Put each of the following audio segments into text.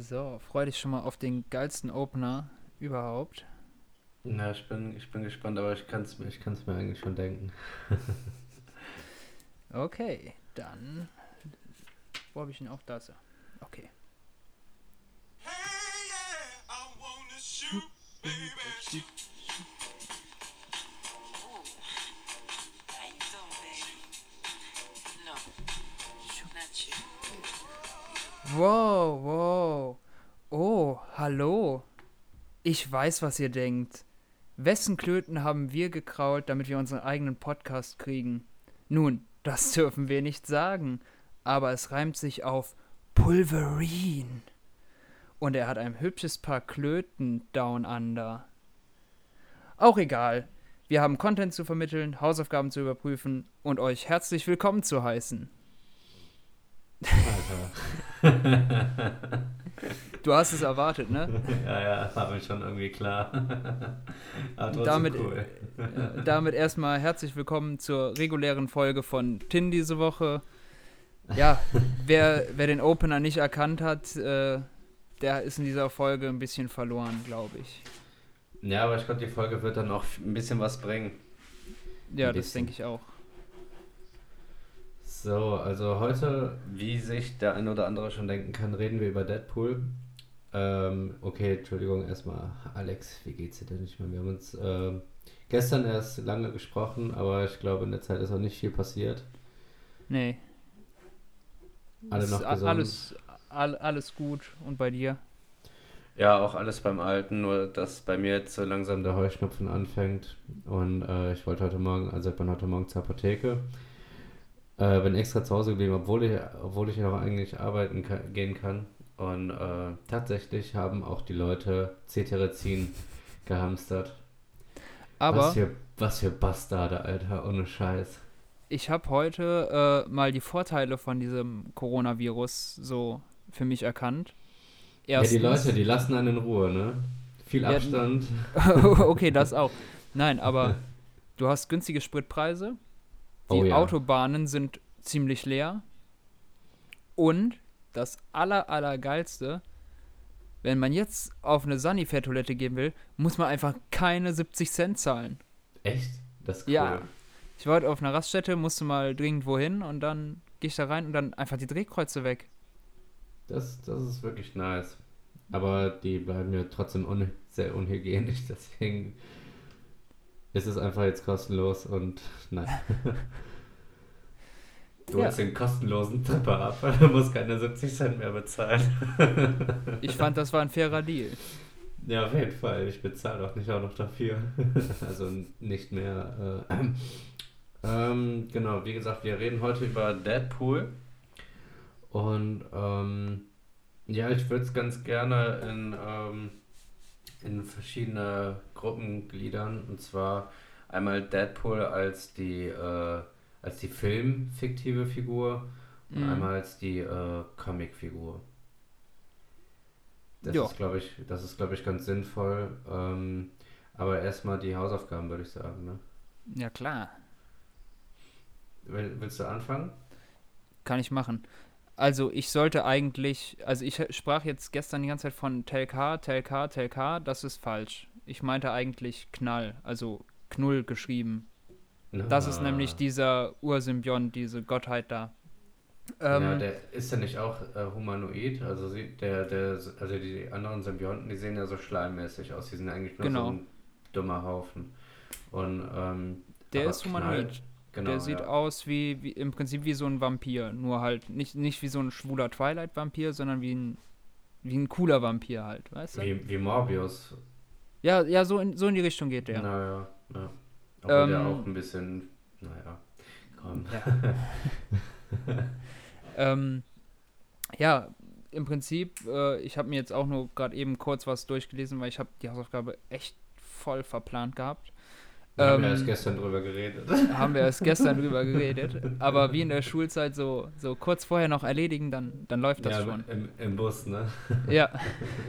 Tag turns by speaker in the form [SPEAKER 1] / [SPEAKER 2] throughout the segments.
[SPEAKER 1] So, freu dich schon mal auf den geilsten Opener überhaupt.
[SPEAKER 2] Na, ich bin, ich bin gespannt, aber ich kann es ich kann's mir eigentlich schon denken.
[SPEAKER 1] okay, dann. Wo habe ich ihn auch da? So. Okay. Hey, yeah, I wanna shoot, baby. Wow, wow. Oh, hallo. Ich weiß, was ihr denkt. Wessen Klöten haben wir gekrault, damit wir unseren eigenen Podcast kriegen? Nun, das dürfen wir nicht sagen, aber es reimt sich auf Pulverine. Und er hat ein hübsches Paar Klöten down under. Auch egal. Wir haben Content zu vermitteln, Hausaufgaben zu überprüfen und euch herzlich willkommen zu heißen. Alter. du hast es erwartet, ne?
[SPEAKER 2] Ja, ja, war mir schon irgendwie klar.
[SPEAKER 1] Aber damit, cool. äh, damit erstmal herzlich willkommen zur regulären Folge von Tin diese Woche. Ja, wer, wer den Opener nicht erkannt hat, äh, der ist in dieser Folge ein bisschen verloren, glaube ich.
[SPEAKER 2] Ja, aber ich glaube, die Folge wird dann auch ein bisschen was bringen.
[SPEAKER 1] Ja, das denke ich auch.
[SPEAKER 2] So, also heute, wie sich der eine oder andere schon denken kann, reden wir über Deadpool. Ähm, okay, Entschuldigung, erstmal, Alex, wie geht's dir denn nicht mehr? Wir haben uns äh, gestern erst lange gesprochen, aber ich glaube, in der Zeit ist auch nicht viel passiert.
[SPEAKER 1] Nee. Alle noch gesund. Alles, all, alles gut und bei dir?
[SPEAKER 2] Ja, auch alles beim Alten, nur dass bei mir jetzt so langsam der Heuschnupfen anfängt. Und äh, ich wollte heute Morgen, also ich bin heute Morgen zur Apotheke äh, bin extra zu Hause geblieben, obwohl ich, obwohl ich noch eigentlich arbeiten kann, gehen kann. Und äh, tatsächlich haben auch die Leute Cetirizin gehamstert. Aber was für, was für Bastarde, Alter, ohne Scheiß.
[SPEAKER 1] Ich habe heute äh, mal die Vorteile von diesem Coronavirus so für mich erkannt.
[SPEAKER 2] Erstens, ja, die Leute, die lassen einen in Ruhe, ne? Viel Abstand.
[SPEAKER 1] Okay, das auch. Nein, aber du hast günstige Spritpreise die oh, ja. Autobahnen sind ziemlich leer. Und das aller, allergeilste, wenn man jetzt auf eine Sanifair-Toilette gehen will, muss man einfach keine 70 Cent zahlen.
[SPEAKER 2] Echt? Das ist cool.
[SPEAKER 1] Ja. Ich war heute auf einer Raststätte, musste mal dringend wohin und dann gehe ich da rein und dann einfach die Drehkreuze weg.
[SPEAKER 2] Das, das ist wirklich nice. Aber die bleiben ja trotzdem un sehr unhygienisch, deswegen ist es einfach jetzt kostenlos und nein. Du ja. hast den kostenlosen Tripper ab, du musst keine 70 Cent mehr bezahlen.
[SPEAKER 1] ich fand, das war ein fairer Deal.
[SPEAKER 2] Ja, auf jeden Fall. Ich bezahle auch nicht auch noch dafür. also nicht mehr. Äh, ähm, genau, wie gesagt, wir reden heute über Deadpool. Und ähm, ja, ich würde es ganz gerne in, ähm, in verschiedene Gruppen gliedern. Und zwar einmal Deadpool als die, äh, als die filmfiktive Figur und mhm. einmal als die äh, Comic-Figur. Das jo. ist, glaube ich, das ist, glaube ich, ganz sinnvoll. Ähm, aber erstmal die Hausaufgaben, würde ich sagen, ne?
[SPEAKER 1] Ja, klar.
[SPEAKER 2] Will, willst du anfangen?
[SPEAKER 1] Kann ich machen. Also ich sollte eigentlich, also ich sprach jetzt gestern die ganze Zeit von Telk, Telk, Telk, das ist falsch. Ich meinte eigentlich Knall, also Knull geschrieben. Ah. Das ist nämlich dieser Ursymbiont, diese Gottheit da.
[SPEAKER 2] Ähm, ja, der ist ja nicht auch äh, humanoid, also sie, der, der, also die anderen Symbionten, die sehen ja so schleimmäßig aus, die sind eigentlich nur genau. so ein dummer Haufen. Und ähm,
[SPEAKER 1] der ist humanoid. Knall, Genau, der sieht ja. aus wie, wie, im Prinzip wie so ein Vampir, nur halt nicht, nicht wie so ein schwuler Twilight-Vampir, sondern wie ein, wie ein cooler Vampir halt, weißt du?
[SPEAKER 2] Wie, wie Morbius.
[SPEAKER 1] Ja, ja, so in, so in die Richtung geht der.
[SPEAKER 2] Naja, ja. Obwohl ähm, der auch ein bisschen, naja, komm.
[SPEAKER 1] Ja, ähm, ja im Prinzip, äh, ich habe mir jetzt auch nur gerade eben kurz was durchgelesen, weil ich habe die Hausaufgabe echt voll verplant gehabt.
[SPEAKER 2] Da haben wir erst ähm, gestern drüber geredet.
[SPEAKER 1] Haben wir erst gestern drüber geredet. Aber wie in der Schulzeit so, so kurz vorher noch erledigen, dann, dann läuft das ja, schon.
[SPEAKER 2] Im, Im Bus, ne?
[SPEAKER 1] Ja.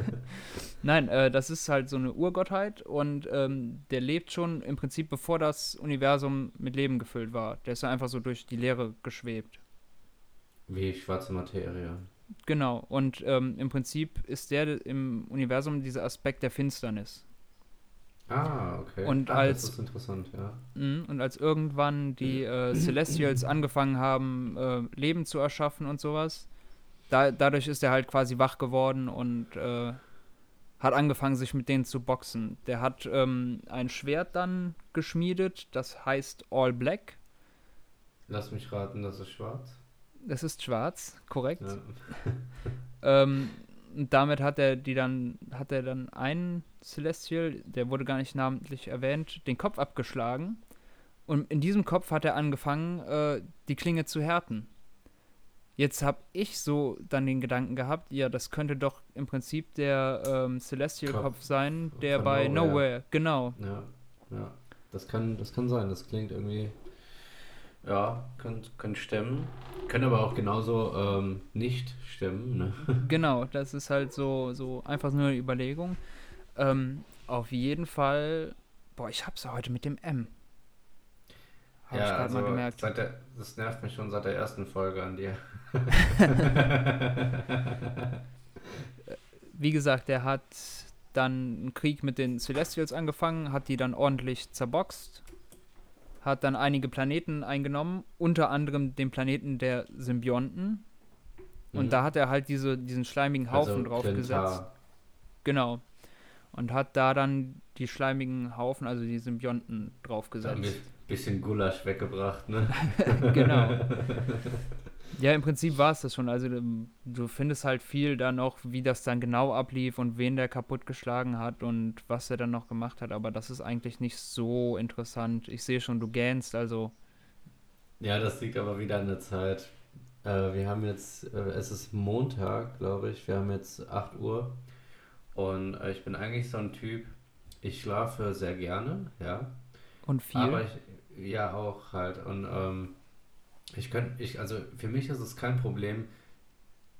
[SPEAKER 1] Nein, äh, das ist halt so eine Urgottheit und ähm, der lebt schon im Prinzip, bevor das Universum mit Leben gefüllt war. Der ist einfach so durch die Leere geschwebt.
[SPEAKER 2] Wie schwarze Materie.
[SPEAKER 1] Genau, und ähm, im Prinzip ist der im Universum dieser Aspekt der Finsternis.
[SPEAKER 2] Ah, okay.
[SPEAKER 1] Und
[SPEAKER 2] Ach,
[SPEAKER 1] als-
[SPEAKER 2] Das ist interessant, ja.
[SPEAKER 1] Mhm, Und als irgendwann die äh, Celestials angefangen haben, äh, Leben zu erschaffen und sowas, da, dadurch ist er halt quasi wach geworden und äh, hat angefangen, sich mit denen zu boxen. Der hat ähm, ein Schwert dann geschmiedet, das heißt All Black.
[SPEAKER 2] Lass mich raten, das ist schwarz.
[SPEAKER 1] Das ist schwarz, korrekt.
[SPEAKER 2] Ja.
[SPEAKER 1] Ähm, und damit hat er die dann, hat er dann einen Celestial, der wurde gar nicht namentlich erwähnt, den Kopf abgeschlagen. Und in diesem Kopf hat er angefangen, äh, die Klinge zu härten. Jetzt habe ich so dann den Gedanken gehabt, ja, das könnte doch im Prinzip der ähm, Celestial-Kopf
[SPEAKER 2] Kopf
[SPEAKER 1] sein, der bei
[SPEAKER 2] Nowhere.
[SPEAKER 1] Nowhere, genau.
[SPEAKER 2] Ja, ja. Das kann, das kann sein. Das klingt irgendwie. Ja, kann stimmen. Kann aber auch genauso ähm, nicht stimmen. Ne?
[SPEAKER 1] Genau, das ist halt so, so einfach nur eine Überlegung. Ähm, auf jeden Fall, boah, ich hab's ja heute mit dem M. Ich
[SPEAKER 2] ja,
[SPEAKER 1] gerade
[SPEAKER 2] also
[SPEAKER 1] mal gemerkt.
[SPEAKER 2] Der, das nervt mich schon seit der ersten Folge an dir.
[SPEAKER 1] Wie gesagt, der hat dann einen Krieg mit den Celestials angefangen, hat die dann ordentlich zerboxt, hat dann einige Planeten eingenommen, unter anderem den Planeten der Symbionten. Und
[SPEAKER 2] Mhm.
[SPEAKER 1] da hat er halt diese, diesen schleimigen Haufen
[SPEAKER 2] also
[SPEAKER 1] draufgesetzt. Genau. Und hat da dann die schleimigen Haufen, also die Symbionten,
[SPEAKER 2] Ein
[SPEAKER 1] draufgesetzt.
[SPEAKER 2] bisschen Gulasch weggebracht, ne?
[SPEAKER 1] genau. Ja, im Prinzip war es das schon. Also ähm, du findest halt viel da noch, wie das dann genau ablief und wen der kaputtgeschlagen hat und was er dann noch gemacht hat. Aber das ist eigentlich nicht so interessant. Ich sehe schon, du gähnst, also
[SPEAKER 2] Ja, das liegt aber wieder an der Zeit. Äh, wir haben jetzt, äh, es ist Montag, glaube ich. Wir haben jetzt 8 Uhr. Und äh, ich bin eigentlich so ein Typ, ich schlafe sehr gerne, ja.
[SPEAKER 1] und viel.
[SPEAKER 2] Aber ich, ja, auch halt. Und ähm, ich könnte, ich, also für mich ist es kein Problem,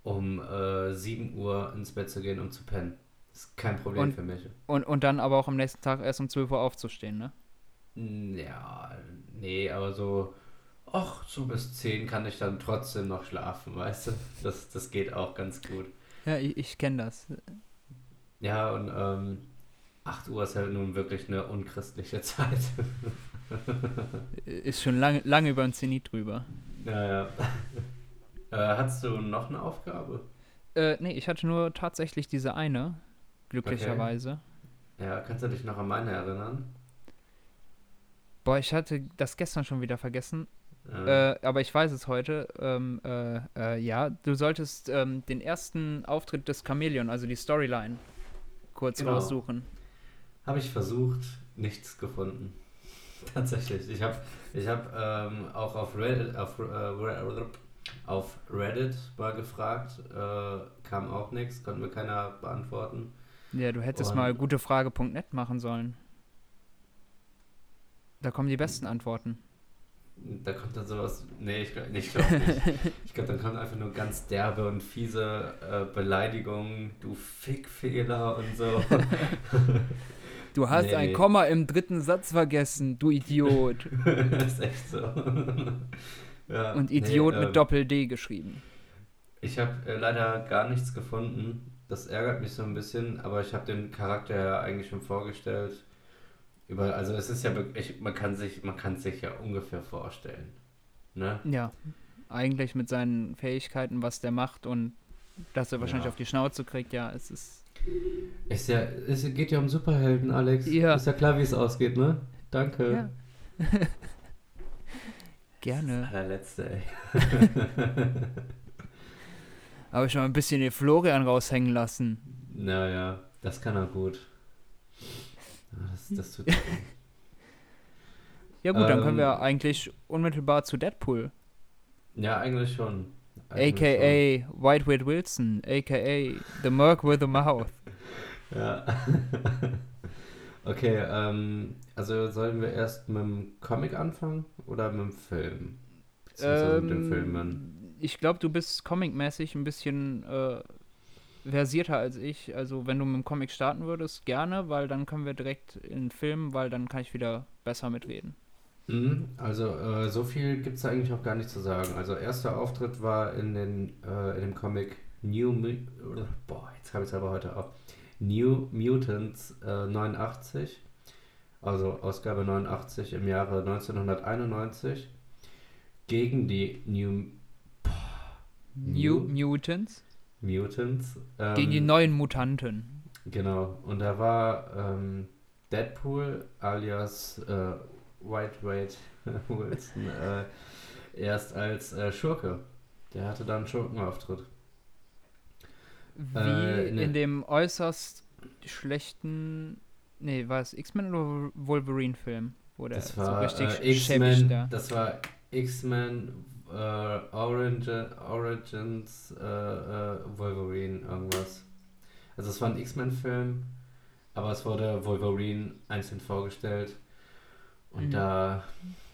[SPEAKER 2] um äh, 7 Uhr ins Bett zu gehen und zu pennen. Das ist kein Problem
[SPEAKER 1] Und-
[SPEAKER 2] für mich.
[SPEAKER 1] und, und dann aber auch am nächsten Tag erst um 12 Uhr aufzustehen, ne?
[SPEAKER 2] Ja, nee, aber so, ach, so bis 10 kann ich dann trotzdem noch schlafen, weißt du? Das, das geht auch ganz gut.
[SPEAKER 1] Ja, ich, ich kenne das.
[SPEAKER 2] Ja, und ähm, 8 Uhr ist halt nun wirklich eine unchristliche Zeit.
[SPEAKER 1] Ist schon lange, lange über den Zenit drüber.
[SPEAKER 2] Ja, ja. äh, hast du noch eine Aufgabe?
[SPEAKER 1] Äh, nee, ich hatte nur tatsächlich diese eine, glücklicherweise.
[SPEAKER 2] Ja, kannst du dich noch an meine erinnern?
[SPEAKER 1] Boah, ich hatte das gestern schon wieder vergessen.
[SPEAKER 2] Äh,
[SPEAKER 1] Äh, aber ich weiß es heute. Ähm, äh, äh, ja, du solltest ähm, den ersten Auftritt des Chameleon, also die Storyline, kurz
[SPEAKER 2] Genau.
[SPEAKER 1] raussuchen.
[SPEAKER 2] habe ich versucht, nichts gefunden. Tatsächlich. Ich habe ich hab, ähm, auch auf Reddit, auf, äh, auf Reddit mal gefragt, äh, kam auch nichts, konnte mir keiner beantworten.
[SPEAKER 1] Ja, du hättest
[SPEAKER 2] Und-
[SPEAKER 1] mal gutefrage.net machen sollen. Da kommen die besten Antworten.
[SPEAKER 2] Da kommt dann sowas. Nee, ich glaube ich glaub nicht. Ich glaube, dann kommt einfach nur ganz derbe und fiese äh, Beleidigungen, du Fickfehler und so.
[SPEAKER 1] Du hast
[SPEAKER 2] Nee,
[SPEAKER 1] ein
[SPEAKER 2] nee.
[SPEAKER 1] Komma im dritten Satz vergessen, du Idiot.
[SPEAKER 2] das ist echt so. ja,
[SPEAKER 1] Und
[SPEAKER 2] nee,
[SPEAKER 1] Idiot
[SPEAKER 2] ähm,
[SPEAKER 1] mit Doppel-D geschrieben.
[SPEAKER 2] Ich habe äh, leider gar nichts gefunden. Das ärgert mich so ein bisschen, aber ich habe den Charakter ja eigentlich schon vorgestellt. Über, also es ist ja wirklich, man kann sich, man kann sich ja ungefähr vorstellen. Ne?
[SPEAKER 1] Ja, eigentlich mit seinen Fähigkeiten, was der macht und dass er wahrscheinlich
[SPEAKER 2] Ja.
[SPEAKER 1] auf die Schnauze kriegt, ja, es ist.
[SPEAKER 2] Ist ja, es geht ja um Superhelden, Alex.
[SPEAKER 1] Ja.
[SPEAKER 2] Ist ja klar, wie es ausgeht, ne? Danke.
[SPEAKER 1] Ja. Gerne.
[SPEAKER 2] Allerletzte, ey.
[SPEAKER 1] Aber schon mal ein bisschen den Florian raushängen lassen.
[SPEAKER 2] Naja, das kann er gut. Ja, Das, das tut.
[SPEAKER 1] Ja gut, dann können
[SPEAKER 2] Ähm,
[SPEAKER 1] wir eigentlich unmittelbar zu Deadpool.
[SPEAKER 2] ja, eigentlich schon.
[SPEAKER 1] AKA Whiteweed Wilson, AKA The Merc with a Mouth.
[SPEAKER 2] Ja. okay, ähm, also sollen wir erst mit dem Comic anfangen oder mit dem Film? Beziehungsweise mit den Filmen.
[SPEAKER 1] Ähm, ich glaube, du bist comicmäßig ein bisschen äh, versierter als ich. Also wenn du mit dem Comic starten würdest, gerne, weil dann können wir direkt in den Film, weil dann kann ich wieder besser mitreden.
[SPEAKER 2] Mhm, Also äh, so viel gibt es eigentlich auch gar nicht zu sagen. Also erster Auftritt war in, den, äh, in dem Comic New Mu- boah, jetzt habe ich es aber heute auch. New Mutants äh, 89, also Ausgabe 89 im Jahre 1991 gegen die New
[SPEAKER 1] New
[SPEAKER 2] New-
[SPEAKER 1] Mutants
[SPEAKER 2] Mutants. Ähm,
[SPEAKER 1] gegen die neuen Mutanten.
[SPEAKER 2] Genau, und da war ähm, Deadpool alias äh, White Wade Wilson äh, erst als äh, Schurke. Der hatte da einen Schurkenauftritt.
[SPEAKER 1] Wie
[SPEAKER 2] Äh, ne.
[SPEAKER 1] in dem äußerst schlechten. Nee, war es X-Men oder Wolverine-Film? Wo der
[SPEAKER 2] Das
[SPEAKER 1] so
[SPEAKER 2] war
[SPEAKER 1] richtig
[SPEAKER 2] äh, X-Men,
[SPEAKER 1] da.
[SPEAKER 2] das war X-Men äh, Orange, Origins äh, äh, Wolverine irgendwas. Also es war ein X-Men-Film, aber es wurde Wolverine einzeln vorgestellt und
[SPEAKER 1] Mhm.
[SPEAKER 2] da,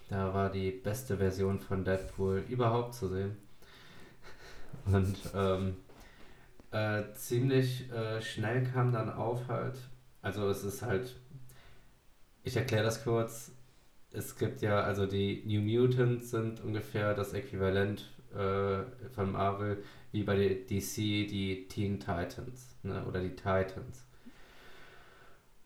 [SPEAKER 2] da war die beste Version von Deadpool überhaupt zu sehen. Und ähm, äh, ziemlich äh, schnell kam dann auf halt, also es ist halt, ich erkläre das kurz, es gibt ja, also die New Mutants sind ungefähr das Äquivalent äh, von Marvel wie bei der DC die Teen Titans ne, oder die Titans.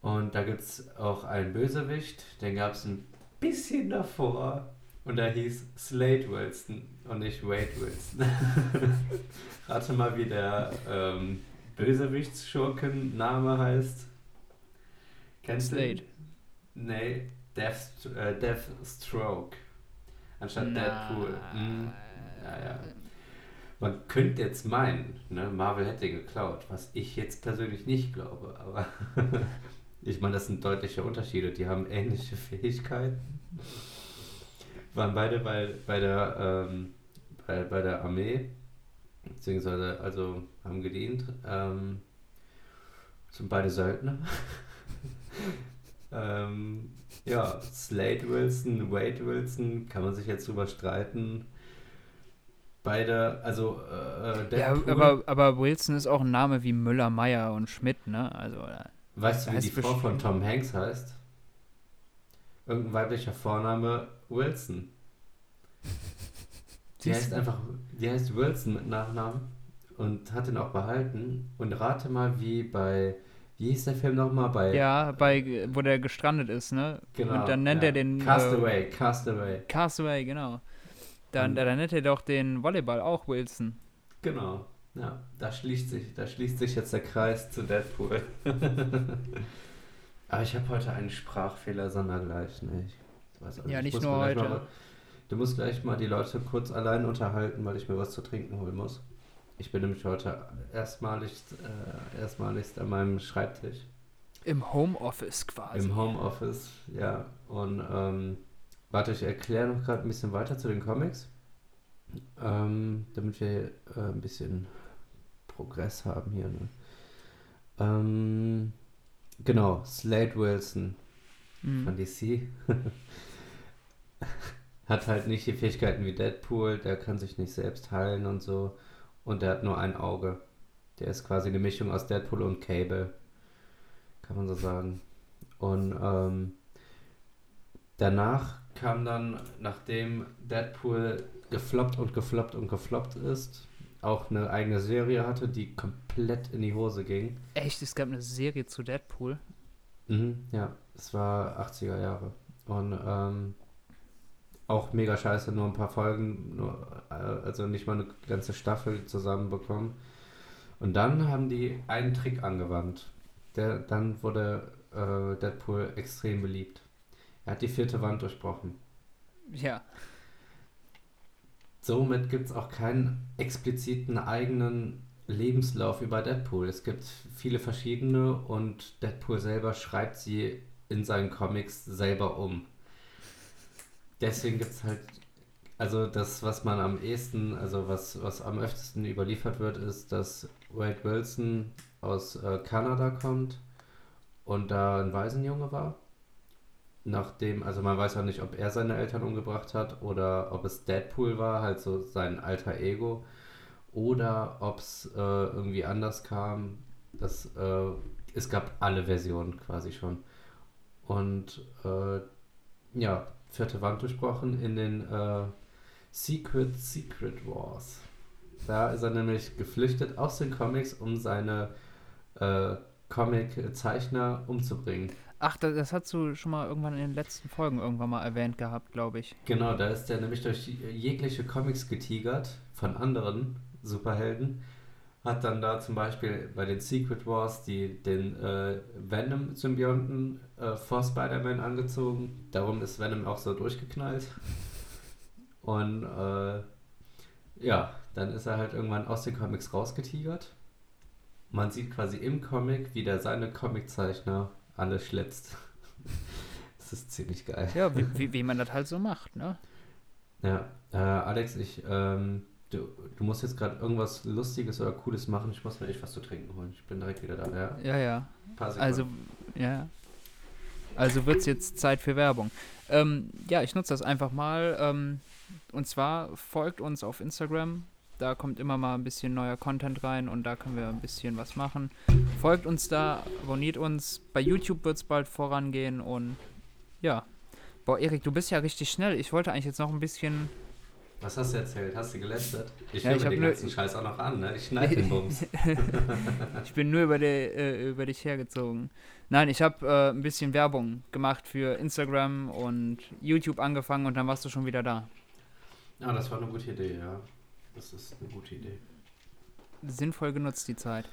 [SPEAKER 2] Und da gibt es auch einen Bösewicht, den gab es ein bisschen davor und der hieß Slade Wilson und nicht Wade Wilson. Rate mal, wie der ähm, Bösewichtsschurken-Name heißt. Kennst du?
[SPEAKER 1] Slade.
[SPEAKER 2] Nee, Death, äh, Deathstroke. Anstatt Deadpool. Hm. Ja, ja. Man könnte jetzt meinen, ne, Marvel hätte geklaut, was ich jetzt persönlich nicht glaube, aber ich meine, das sind deutliche Unterschiede. Die haben ähnliche Fähigkeiten. Waren beide bei, bei, der, ähm, bei, bei der Armee, beziehungsweise also haben gedient. Ähm, sind beide Söldner. ähm, ja, Slade Wilson, Wade Wilson, kann man sich jetzt drüber streiten. Beide, also äh,
[SPEAKER 1] Ja,
[SPEAKER 2] Deadpool,
[SPEAKER 1] aber, aber Wilson ist auch ein Name wie Müller, Meyer und Schmidt, ne? Also, äh,
[SPEAKER 2] weißt du, wie die Frau von Tom Hanks heißt? Irgendein weiblicher Vorname Wilson. Die heißt einfach, die heißt Wilson mit Nachnamen und hat den auch behalten. Und rate mal, wie bei, wie hieß der Film nochmal? Bei,
[SPEAKER 1] ja, bei, wo der gestrandet ist, ne?
[SPEAKER 2] genau,
[SPEAKER 1] Und dann nennt
[SPEAKER 2] ja.
[SPEAKER 1] er den. Äh,
[SPEAKER 2] Castaway, Castaway.
[SPEAKER 1] Castaway, genau. Dann,
[SPEAKER 2] Und-
[SPEAKER 1] dann nennt er doch den Volleyball auch Wilson.
[SPEAKER 2] Genau. Ja, da schließt sich, da schließt sich jetzt der Kreis zu Deadpool. Aber ich habe heute einen Sprachfehler sondergleichen. ey. Ich weiß auch
[SPEAKER 1] Ja,
[SPEAKER 2] ich
[SPEAKER 1] nicht
[SPEAKER 2] muss
[SPEAKER 1] nur heute.
[SPEAKER 2] Mal, du musst gleich mal die Leute kurz allein unterhalten, weil ich mir was zu trinken holen muss. Ich bin nämlich heute erstmalig, äh, erstmaligst an meinem Schreibtisch
[SPEAKER 1] Im Homeoffice quasi.
[SPEAKER 2] im Homeoffice. Ja, und ähm, warte, ich erkläre noch gerade ein bisschen weiter zu den Comics, ähm, damit wir äh, ein bisschen Progress haben hier. Ne? Ähm, genau, Slade Wilson
[SPEAKER 1] Mhm.
[SPEAKER 2] von DC hat halt nicht die Fähigkeiten wie Deadpool, der kann sich nicht selbst heilen und so. Und der hat nur ein Auge. Der ist quasi eine Mischung aus Deadpool und Cable. Kann man so sagen. Und ähm, danach kam dann, nachdem Deadpool gefloppt und gefloppt und gefloppt ist, auch eine eigene Serie hatte, die komplett in die Hose ging.
[SPEAKER 1] Echt, es gab eine Serie zu Deadpool.
[SPEAKER 2] Mhm, ja, es war 80er Jahre. Und ähm, auch mega scheiße, nur ein paar Folgen, nur, äh, also nicht mal eine ganze Staffel zusammenbekommen. Und dann haben die einen Trick angewandt. Der, dann wurde äh, Deadpool extrem beliebt. Er hat die vierte Wand durchbrochen.
[SPEAKER 1] Ja.
[SPEAKER 2] Somit gibt es auch keinen expliziten eigenen Lebenslauf über Deadpool. Es gibt viele verschiedene und Deadpool selber schreibt sie in seinen Comics selber um. Deswegen gibt es halt, also das, was man am ehesten, also was, was am öftesten überliefert wird, ist, dass Wade Wilson aus äh, Kanada kommt und da ein Waisenjunge war. Nachdem, also man weiß auch nicht, ob er seine Eltern umgebracht hat oder ob es Deadpool war, halt so sein alter Ego. Oder ob es äh, irgendwie anders kam. Das, äh, es gab alle Versionen quasi schon. Und äh, ja, vierte Wand durchbrochen in den äh, Secret Secret Wars. Da ist er nämlich geflüchtet aus den Comics, um seine äh, Comic-Zeichner umzubringen.
[SPEAKER 1] Ach, das, das hast du schon mal irgendwann in den letzten Folgen irgendwann mal erwähnt gehabt, glaube ich.
[SPEAKER 2] Genau, da ist er nämlich durch jegliche Comics getigert von anderen Superhelden. Hat dann da zum Beispiel bei den Secret Wars die, den äh, Venom-Symbionten äh, vor Spider-Man angezogen. Darum ist Venom auch so durchgeknallt. Und äh, ja, dann ist er halt irgendwann aus den Comics rausgetigert. Man sieht quasi im Comic, wie der seine Comiczeichner alle schlitzt. das ist ziemlich geil.
[SPEAKER 1] Ja, wie, wie, wie man das halt so macht, ne?
[SPEAKER 2] Ja, äh, Alex, ich, ähm, du, du musst jetzt gerade irgendwas Lustiges oder Cooles machen. Ich muss mir echt was zu trinken holen. Ich bin direkt wieder da, ja?
[SPEAKER 1] Ja, ja. Also, ja. Also wird es jetzt Zeit für Werbung. Ähm, ja, ich nutze das einfach mal. Ähm, und zwar folgt uns auf Instagram. Da kommt immer mal ein bisschen neuer Content rein und da können wir ein bisschen was machen. Folgt uns da, abonniert uns. Bei YouTube wird es bald vorangehen und ja. Boah, Erik, du bist ja richtig schnell. Ich wollte eigentlich jetzt noch ein bisschen.
[SPEAKER 2] Was hast du erzählt? Hast du gelästert? Ich
[SPEAKER 1] Ja,
[SPEAKER 2] höre mir den ganzen Scheiß auch noch an, ne? Ich schneide den Bums.
[SPEAKER 1] ich bin nur über, die, äh, über dich hergezogen. Nein, ich habe äh, ein bisschen Werbung gemacht für Instagram und YouTube angefangen und dann warst du schon wieder da.
[SPEAKER 2] Ja, das war eine gute Idee, ja. Das ist eine gute Idee.
[SPEAKER 1] Sinnvoll genutzt die Zeit.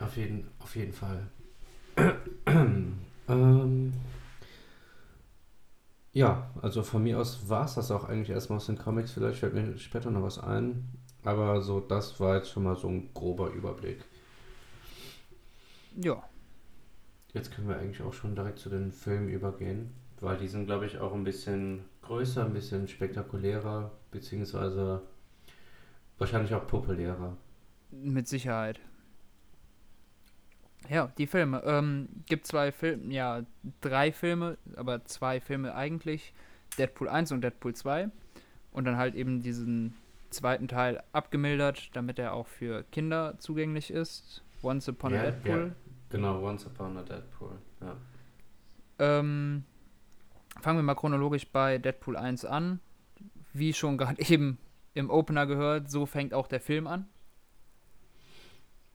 [SPEAKER 2] Auf jeden, auf jeden Fall. ähm, ja, also von mir aus war es das auch eigentlich erstmal aus den Comics. Vielleicht fällt mir später noch was ein. Aber so, das war jetzt schon mal so ein grober Überblick.
[SPEAKER 1] Ja.
[SPEAKER 2] Jetzt können wir eigentlich auch schon direkt zu den Filmen übergehen, weil die sind, glaube ich, auch ein bisschen größer, ein bisschen spektakulärer, beziehungsweise wahrscheinlich auch populärer.
[SPEAKER 1] Mit Sicherheit. Ja, die Filme. Ähm, gibt zwei Filme, ja, drei Filme, aber zwei Filme eigentlich. Deadpool 1 und Deadpool 2. Und dann halt eben diesen zweiten Teil abgemildert, damit er auch für Kinder zugänglich ist. Once Upon a
[SPEAKER 2] Ja,
[SPEAKER 1] Deadpool.
[SPEAKER 2] ja. Genau, Once Upon a Deadpool. Ja.
[SPEAKER 1] Ähm, fangen wir mal chronologisch bei Deadpool 1 an. Wie schon gerade eben im Opener gehört, so fängt auch der Film an.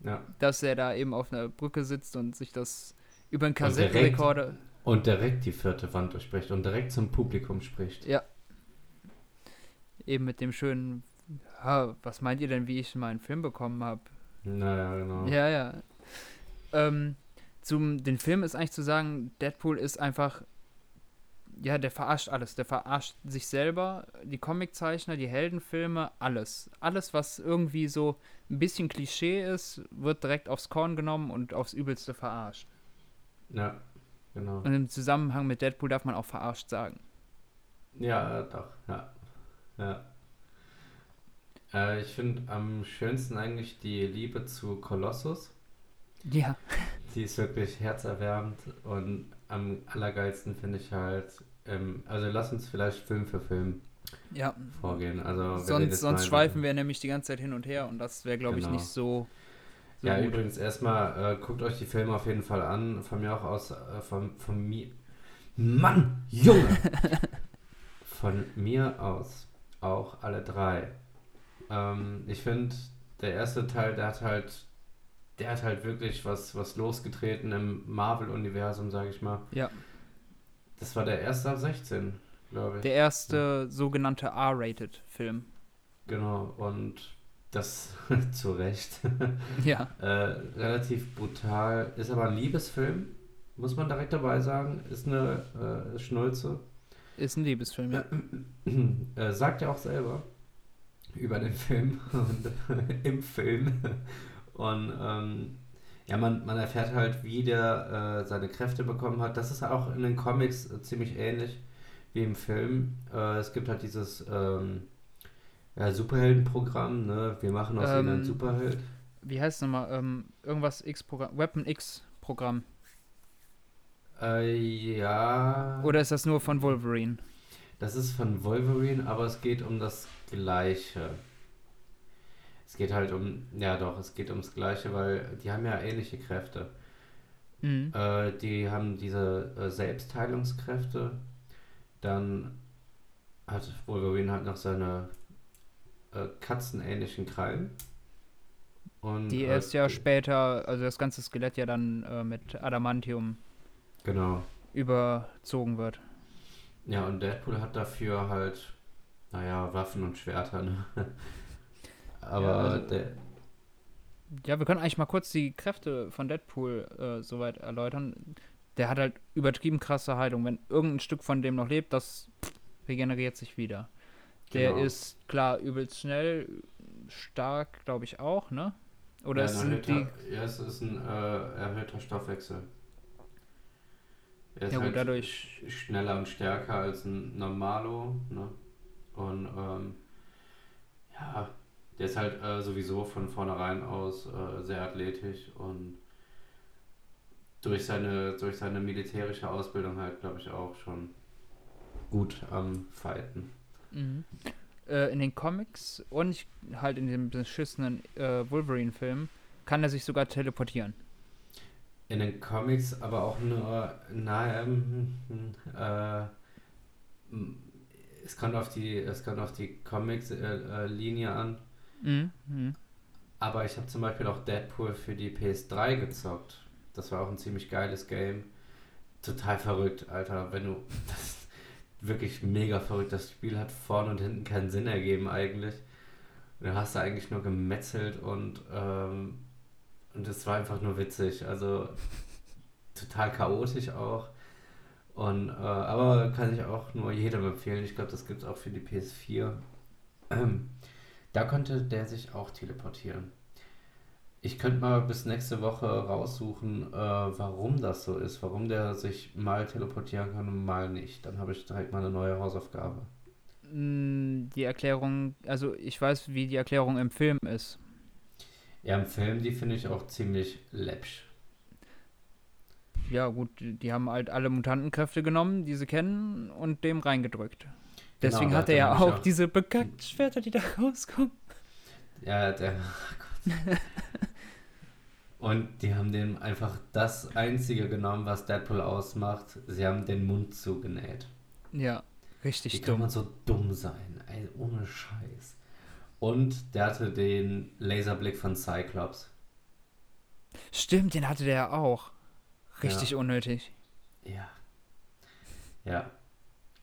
[SPEAKER 2] ja.
[SPEAKER 1] Dass er da eben auf einer Brücke sitzt und sich das über einen Kassettenrekorder.
[SPEAKER 2] Und direkt die vierte Wand durchbricht und direkt zum Publikum spricht.
[SPEAKER 1] Ja. Eben mit dem schönen. Ha, was meint ihr denn, wie ich meinen Film bekommen habe?
[SPEAKER 2] Naja, genau.
[SPEAKER 1] Ja, ja. Ähm, zum den Film ist eigentlich zu sagen, Deadpool ist einfach, ja, der verarscht alles. Der verarscht sich selber, die Comiczeichner, die Heldenfilme, alles. Alles, was irgendwie so ein bisschen Klischee ist, wird direkt aufs Korn genommen und aufs Übelste verarscht.
[SPEAKER 2] Ja, genau.
[SPEAKER 1] Und im Zusammenhang mit Deadpool darf man auch verarscht sagen.
[SPEAKER 2] Ja, doch, ja. Ja. Äh, ich finde am schönsten eigentlich die Liebe zu Kolossus.
[SPEAKER 1] Ja.
[SPEAKER 2] Die ist wirklich herzerwärmend und am allergeilsten finde ich halt, ähm, also lass uns vielleicht Film für Film
[SPEAKER 1] Ja.
[SPEAKER 2] vorgehen. Also
[SPEAKER 1] Sonst, sonst schweifen wir nämlich die ganze Zeit hin und her und das wäre, glaube ich,
[SPEAKER 2] Genau.
[SPEAKER 1] nicht so. so
[SPEAKER 2] Ja,
[SPEAKER 1] gut.
[SPEAKER 2] übrigens erstmal, äh, guckt euch die Filme auf jeden Fall an. Von mir auch aus, äh, von, von mir. Mann, Junge! von mir aus auch alle drei. Ähm, ich finde, der erste Teil, der hat halt, der hat halt wirklich was, was losgetreten im Marvel-Universum, sage ich mal.
[SPEAKER 1] Ja.
[SPEAKER 2] Das war der erste ab 16, glaube ich.
[SPEAKER 1] Der erste sogenannte R-Rated-Film.
[SPEAKER 2] Genau, und das zu Recht.
[SPEAKER 1] Ja.
[SPEAKER 2] Äh, relativ brutal. Ist aber ein Liebesfilm, muss man direkt dabei sagen. Ist eine äh, Schnulze.
[SPEAKER 1] Ist ein Liebesfilm, ja.
[SPEAKER 2] äh, sagt er auch selber über den Film und im Film. Und ähm, ja, man, man erfährt halt, wie der äh, seine Kräfte bekommen hat. Das ist auch in den Comics äh, ziemlich ähnlich wie im Film. Äh, es gibt halt dieses ähm, ja, Superheldenprogramm, ne? Wir machen aus ihm
[SPEAKER 1] Ähm,
[SPEAKER 2] einen Superheld.
[SPEAKER 1] Wie heißt es nochmal? Ähm, irgendwas X-Programm. Weapon X-Programm.
[SPEAKER 2] Äh, ja.
[SPEAKER 1] Oder ist das nur von Wolverine?
[SPEAKER 2] Das ist von Wolverine, aber es geht um das Gleiche. Es geht halt um, ja doch, es geht ums Gleiche, weil die haben ja ähnliche Kräfte.
[SPEAKER 1] Mhm.
[SPEAKER 2] Äh, die haben diese äh, Selbstheilungskräfte. Dann hat Wolverine halt noch seine äh, katzenähnlichen Krallen. Und,
[SPEAKER 1] Die erst ja später, also das ganze Skelett ja dann äh, mit Adamantium
[SPEAKER 2] Genau.
[SPEAKER 1] überzogen wird.
[SPEAKER 2] Ja, und Deadpool hat dafür halt, naja, Waffen und Schwerter, ne? Aber
[SPEAKER 1] Ja, also-
[SPEAKER 2] der,
[SPEAKER 1] Ja, wir können eigentlich mal kurz die Kräfte von Deadpool äh, soweit erläutern. Der hat halt übertrieben krasse Heilung. Wenn irgendein Stück von dem noch lebt, das regeneriert sich wieder. Der
[SPEAKER 2] Genau.
[SPEAKER 1] ist klar übelst schnell, stark, glaube ich auch, ne? Oder
[SPEAKER 2] ja,
[SPEAKER 1] sind die.
[SPEAKER 2] erhöhter, ja, es ist ein äh, erhöhter Stoffwechsel. Er ist
[SPEAKER 1] Ja, gut,
[SPEAKER 2] halt
[SPEAKER 1] dadurch.
[SPEAKER 2] sch- schneller und stärker als ein Normalo, ne? Und ähm, ja, der ist halt äh, sowieso von vornherein aus äh, sehr athletisch und durch seine, durch seine militärische Ausbildung halt, glaube ich, auch schon gut am Fighten.
[SPEAKER 1] Mhm. Äh, in den Comics und halt in dem beschissenen äh, Wolverine-Film kann er sich sogar teleportieren.
[SPEAKER 2] In den Comics aber auch nur nahe, ähm, äh, es kommt auf die, es kommt auf die Comics-Linie an.
[SPEAKER 1] Mhm. Mhm.
[SPEAKER 2] Aber ich habe zum Beispiel auch Deadpool für die PS3 gezockt. Das war auch ein ziemlich geiles Game. Total verrückt, Alter. Wenn du. Das wirklich mega verrückt. Das Spiel hat vorne und hinten keinen Sinn ergeben eigentlich. Dann hast du eigentlich nur gemetzelt und. Ähm, und es war einfach nur witzig. Also total chaotisch auch. Und, äh, aber kann ich auch nur jedem empfehlen. Ich glaube, das gibt es auch für die PS4. Ähm, da konnte der sich auch teleportieren. Ich könnte mal bis nächste Woche raussuchen, äh, warum das so ist, warum der sich mal teleportieren kann und mal nicht. Dann habe ich direkt mal eine neue Hausaufgabe.
[SPEAKER 1] Mm, Die Erklärung, also ich weiß, wie die Erklärung im Film ist.
[SPEAKER 2] Ja, im Film, die finde ich auch ziemlich läppsch.
[SPEAKER 1] Ja, gut, die die haben halt alle Mutantenkräfte genommen, die sie kennen, und dem reingedrückt. Deswegen
[SPEAKER 2] da
[SPEAKER 1] hat er ja
[SPEAKER 2] nämlich
[SPEAKER 1] auch diese bekackten Schwerter, die da rauskommen.
[SPEAKER 2] Ja, der. oh Gott. Und die haben dem einfach das Einzige genommen, was Deadpool ausmacht. Sie haben den Mund zugenäht.
[SPEAKER 1] Ja,
[SPEAKER 2] Wie
[SPEAKER 1] richtig
[SPEAKER 2] kann
[SPEAKER 1] dumm.
[SPEAKER 2] man so dumm sein? Ey, ohne Scheiß. Und der hatte den Laserblick von Cyclops.
[SPEAKER 1] Stimmt, den hatte der ja auch. Richtig
[SPEAKER 2] Ja.
[SPEAKER 1] unnötig.
[SPEAKER 2] Ja. Ja.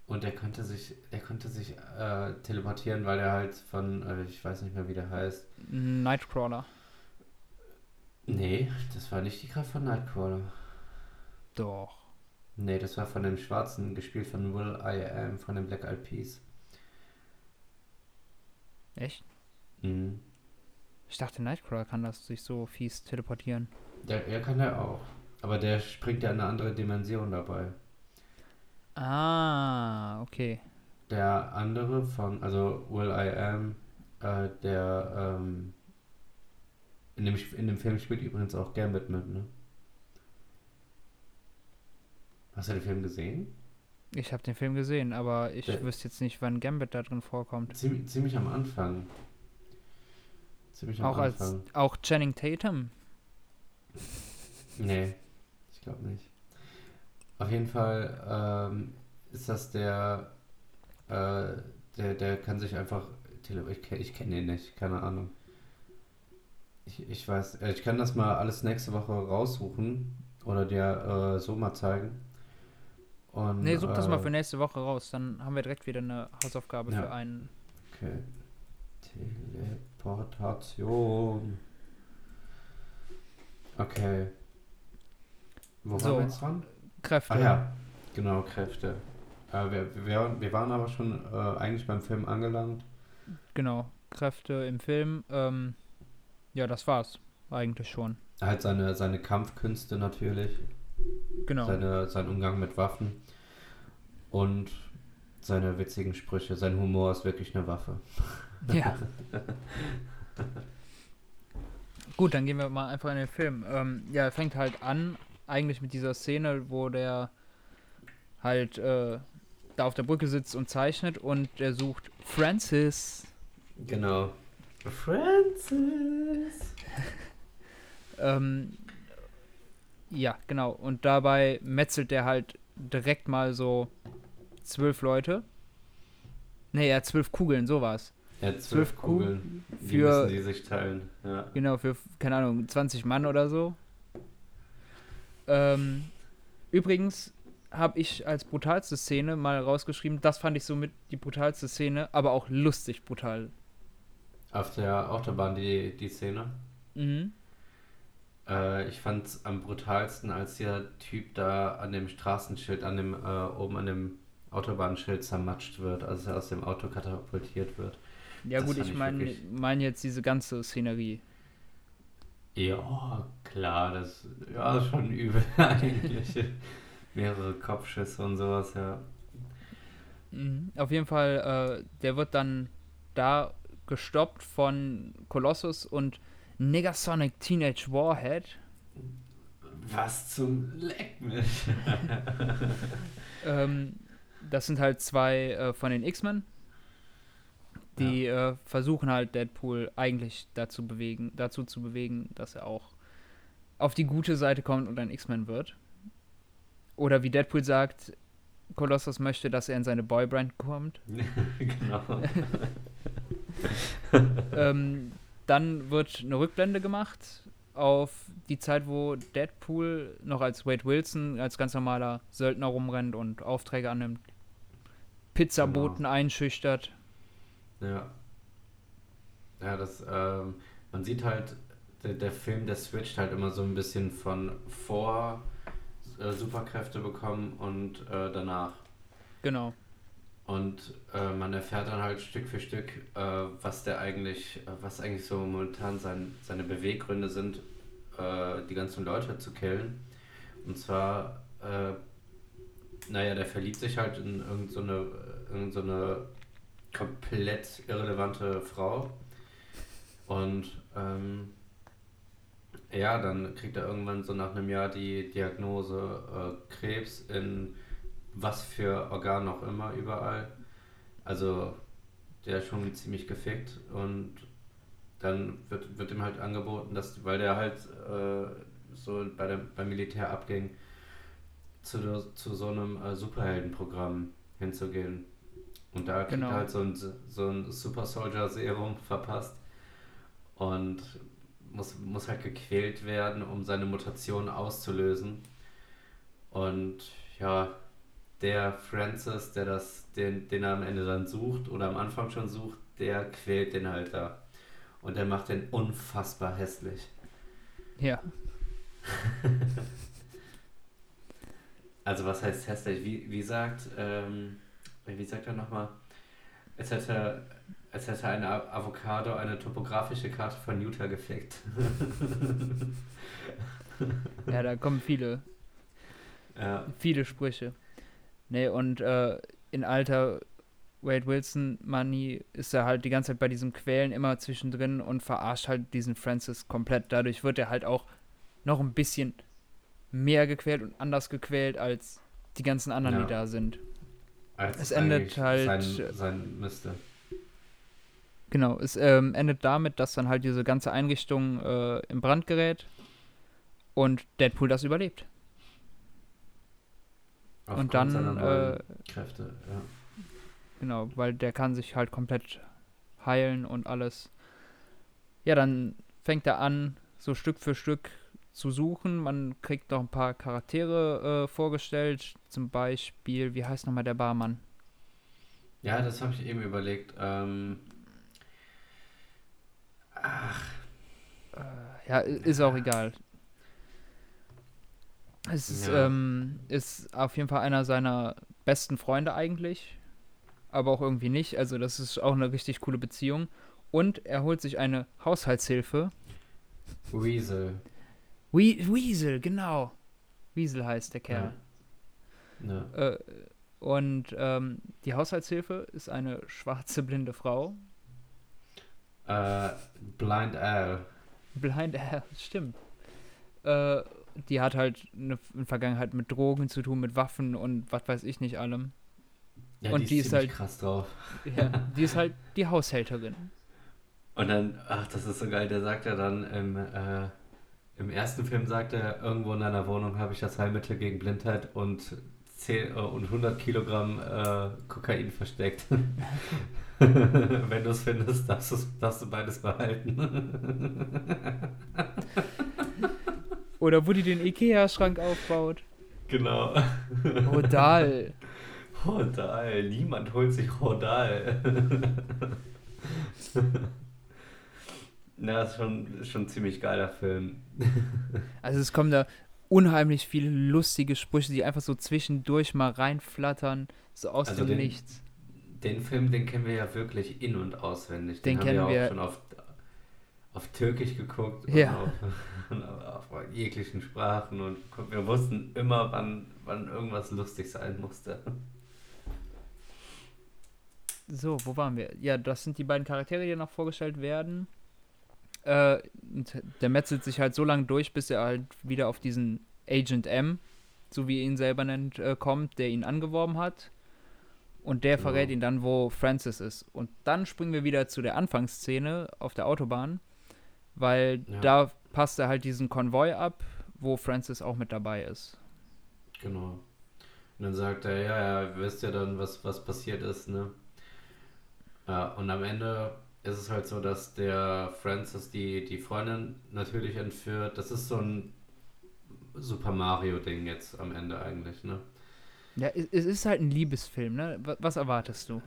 [SPEAKER 2] Und er konnte sich, er konnte sich äh, teleportieren, weil er halt von, äh, ich weiß nicht mehr, wie der heißt.
[SPEAKER 1] Nightcrawler.
[SPEAKER 2] Nee, das war nicht die Kraft von Nightcrawler.
[SPEAKER 1] Doch.
[SPEAKER 2] Nee, das war von dem Schwarzen, gespielt von Will I Am, von den Black Eyed Peas.
[SPEAKER 1] Echt?
[SPEAKER 2] Mhm.
[SPEAKER 1] Ich dachte, Nightcrawler kann das sich so fies teleportieren.
[SPEAKER 2] Der, er kann er auch. Aber der springt ja in eine andere Dimension dabei.
[SPEAKER 1] Ah, okay.
[SPEAKER 2] Der andere von, also Will I Am, äh, der, ähm, in dem, in dem Film spielt übrigens auch Gambit mit, ne? Hast du den Film gesehen?
[SPEAKER 1] Ich habe den Film gesehen, aber ich
[SPEAKER 2] Der-
[SPEAKER 1] wüsste jetzt nicht, wann Gambit da drin vorkommt.
[SPEAKER 2] Ziemlich, ziemlich am Anfang. Ziemlich am
[SPEAKER 1] Auch als
[SPEAKER 2] Anfang.
[SPEAKER 1] auch Channing Tatum.
[SPEAKER 2] Nee, ich glaube nicht. Auf jeden Fall ähm, ist das der, äh, der, der kann sich einfach, ich, ich kenne ihn nicht, keine Ahnung. Ich, ich weiß, äh, ich kann das mal alles nächste Woche raussuchen oder dir äh, so mal zeigen. Und,
[SPEAKER 1] Nee, such das mal
[SPEAKER 2] äh,
[SPEAKER 1] für nächste Woche raus. Dann haben wir direkt wieder eine Hausaufgabe
[SPEAKER 2] Ja.
[SPEAKER 1] für einen.
[SPEAKER 2] Okay. Teleportation. Okay. Wo
[SPEAKER 1] So.
[SPEAKER 2] waren wir jetzt dran?
[SPEAKER 1] Kräfte.
[SPEAKER 2] Ach ja, genau, Kräfte. Äh, wir, wir, wir waren aber schon äh, eigentlich beim Film angelangt.
[SPEAKER 1] Genau. Kräfte im Film. Ähm, ja, das war's. Eigentlich schon.
[SPEAKER 2] Halt seine, seine Kampfkünste natürlich,
[SPEAKER 1] Genau.
[SPEAKER 2] seine, sein Umgang mit Waffen und seine witzigen Sprüche. Sein Humor ist wirklich eine Waffe.
[SPEAKER 1] Ja. Gut, dann gehen wir mal einfach in den Film. Ähm, ja, er fängt halt an, eigentlich mit dieser Szene, wo der halt äh, da auf der Brücke sitzt und zeichnet und er sucht Francis.
[SPEAKER 2] Genau. Francis.
[SPEAKER 1] Ähm, ja, genau. Und dabei metzelt der halt direkt mal so zwölf Leute. Nee, er hat zwölf Kugeln, so war's.
[SPEAKER 2] Ja, zwölf Kugeln. Die
[SPEAKER 1] für-
[SPEAKER 2] müssen die sich teilen. Ja.
[SPEAKER 1] Genau, für, keine Ahnung, 20 Mann oder so. Ähm, übrigens habe ich als brutalste Szene mal rausgeschrieben, das fand ich somit die brutalste Szene, aber auch lustig brutal.
[SPEAKER 2] Auf der Autobahn die, die Szene.
[SPEAKER 1] Mhm.
[SPEAKER 2] Äh, ich fand es am brutalsten, als der Typ da an dem Straßenschild, an dem, äh, oben an dem Autobahnschild zermatscht wird, als er aus dem Auto katapultiert wird.
[SPEAKER 1] Ja
[SPEAKER 2] Das
[SPEAKER 1] gut, ich
[SPEAKER 2] ich
[SPEAKER 1] meine
[SPEAKER 2] wirklich-
[SPEAKER 1] mein jetzt diese ganze Szenerie.
[SPEAKER 2] Ja, klar, das ja, ist schon übel eigentlich. Mehrere Kopfschüsse und sowas, ja.
[SPEAKER 1] Mhm. Auf jeden Fall, äh, der wird dann da gestoppt von Colossus und Negasonic Teenage Warhead.
[SPEAKER 2] Was zum Leck mich.
[SPEAKER 1] Ähm, das sind halt zwei äh, von den X-Men. Die äh, versuchen halt Deadpool eigentlich dazu bewegen, dazu zu bewegen, dass er auch auf die gute Seite kommt und ein X-Men wird. Oder wie Deadpool sagt, Colossus möchte, dass er in seine Boyband kommt.
[SPEAKER 2] genau.
[SPEAKER 1] ähm, dann wird eine Rückblende gemacht auf die Zeit, wo Deadpool noch als Wade Wilson als ganz normaler Söldner rumrennt und Aufträge annimmt. Pizzaboten einschüchtert.
[SPEAKER 2] Ja. Ja, das, ähm, man sieht halt, der, der Film, der switcht halt immer so ein bisschen von vor äh, Superkräfte bekommen und äh, danach.
[SPEAKER 1] Genau.
[SPEAKER 2] Und äh, man erfährt dann halt Stück für Stück, äh, was der eigentlich, äh, was eigentlich so momentan sein, seine Beweggründe sind, äh, die ganzen Leute zu killen. Und zwar, naja, der verliebt sich halt in irgendeine so irgend so eine komplett irrelevante Frau. Und ähm, ja, dann kriegt er irgendwann so nach einem Jahr die Diagnose äh, Krebs in was für Organ auch immer überall. Also der ist schon ziemlich gefickt und dann wird, wird ihm halt angeboten, dass, weil der halt äh, so bei der, beim Militär abging, zu, zu so einem äh, Superheldenprogramm hinzugehen. Und da kriegt
[SPEAKER 1] Genau.
[SPEAKER 2] er halt so ein, so ein Super Soldier Serum verpasst und muss, muss halt gequält werden, um seine Mutation auszulösen. Und ja, der Francis, der das, den, den er am Ende dann sucht oder am Anfang schon sucht, der quält den halt da. Und der macht den unfassbar hässlich.
[SPEAKER 1] Ja.
[SPEAKER 2] Also was heißt hässlich? Wie, wie sagt, ähm, wie sagt er nochmal? Als hätte, als hätte eine Avocado eine topografische Karte von Utah gefickt.
[SPEAKER 1] Ja, da kommen viele,
[SPEAKER 2] ja.
[SPEAKER 1] viele Sprüche. Nee, und äh, in alter Wade Wilson Money ist er halt die ganze Zeit bei diesem Quälen immer zwischendrin und verarscht halt diesen Francis komplett. Dadurch wird er halt auch noch ein bisschen mehr gequält und anders gequält als die ganzen anderen,
[SPEAKER 2] Ja.
[SPEAKER 1] die da sind.
[SPEAKER 2] Als
[SPEAKER 1] Es endet halt-
[SPEAKER 2] Sein, sein müsste.
[SPEAKER 1] Genau, es ähm, endet damit, dass dann halt diese ganze Einrichtung äh, in Brand gerät und Deadpool das überlebt.
[SPEAKER 2] Aufgrund
[SPEAKER 1] und dann, äh,
[SPEAKER 2] Kräfte, ja.
[SPEAKER 1] genau, weil der kann sich halt komplett heilen und alles. Ja, dann fängt er an, so Stück für Stück zu suchen. Man kriegt noch ein paar Charaktere äh, vorgestellt. Zum Beispiel, wie heißt nochmal der Barmann?
[SPEAKER 2] Ja, das habe ich eben überlegt. Ähm, ach,
[SPEAKER 1] Ja, i- ist auch egal. Es ist,
[SPEAKER 2] Ja.
[SPEAKER 1] ähm, ist auf jeden Fall einer seiner besten Freunde eigentlich, aber auch irgendwie nicht. Also das ist auch eine richtig coole Beziehung. Und er holt sich eine Haushaltshilfe.
[SPEAKER 2] Weasel.
[SPEAKER 1] We Weasel, genau. Weasel heißt der Kerl.
[SPEAKER 2] Ja.
[SPEAKER 1] Äh, und ähm, die Haushaltshilfe ist eine schwarze blinde Frau.
[SPEAKER 2] Äh, Blind Al.
[SPEAKER 1] Blind Al, stimmt. Äh, die hat halt eine, Vergangenheit mit Drogen zu tun, mit Waffen und was weiß ich nicht allem.
[SPEAKER 2] Ja,
[SPEAKER 1] Und
[SPEAKER 2] die,
[SPEAKER 1] die
[SPEAKER 2] ist
[SPEAKER 1] ist halt-
[SPEAKER 2] krass drauf.
[SPEAKER 1] Ja, die ist halt die Haushälterin.
[SPEAKER 2] Und dann, ach, das ist so geil, der sagt ja dann im, äh, im ersten Film sagt er, irgendwo in deiner Wohnung habe ich das Heilmittel gegen Blindheit und 10 äh, und 100 Kilogramm äh, Kokain versteckt. Wenn du es findest, darfst, darfst du beides behalten.
[SPEAKER 1] Oder wo die den Ikea-Schrank aufbaut.
[SPEAKER 2] Genau.
[SPEAKER 1] Rodal.
[SPEAKER 2] Rodal. Niemand holt sich Rodal. Na, ist schon, schon ein ziemlich geiler Film.
[SPEAKER 1] Also es kommen da unheimlich viele lustige Sprüche, die einfach so zwischendurch mal reinflattern, so aus
[SPEAKER 2] Also
[SPEAKER 1] dem
[SPEAKER 2] den-
[SPEAKER 1] Nichts.
[SPEAKER 2] Den Film, den kennen wir ja wirklich in- und auswendig.
[SPEAKER 1] Den
[SPEAKER 2] haben
[SPEAKER 1] kennen
[SPEAKER 2] wir
[SPEAKER 1] wir-
[SPEAKER 2] auch schon auf, auf Türkisch geguckt und
[SPEAKER 1] Ja.
[SPEAKER 2] auf, und auf jeglichen Sprachen und wir wussten immer, wann, wann irgendwas lustig sein musste.
[SPEAKER 1] So, wo waren wir? Ja, das sind die beiden Charaktere, die noch vorgestellt werden. Äh, und der metzelt sich halt so lange durch, bis er halt wieder auf diesen Agent M, so wie er ihn selber nennt, äh, kommt, der ihn angeworben hat. Und der verrät ihn dann, wo Francis ist. Und dann springen wir wieder zu der Anfangsszene auf der Autobahn, weil
[SPEAKER 2] Ja.
[SPEAKER 1] da passt er halt diesen Konvoi ab, wo Francis auch mit dabei ist.
[SPEAKER 2] Genau. Und dann sagt er, ja, ja, ihr wisst ja dann, was, was passiert ist, ne? Ja, und am Ende ist es halt so, dass der Francis die, die Freundin natürlich entführt. Das ist so ein Super Mario-Ding jetzt am Ende eigentlich, ne?
[SPEAKER 1] Ja, es, ist halt ein Liebesfilm, ne? Wa- Was erwartest du?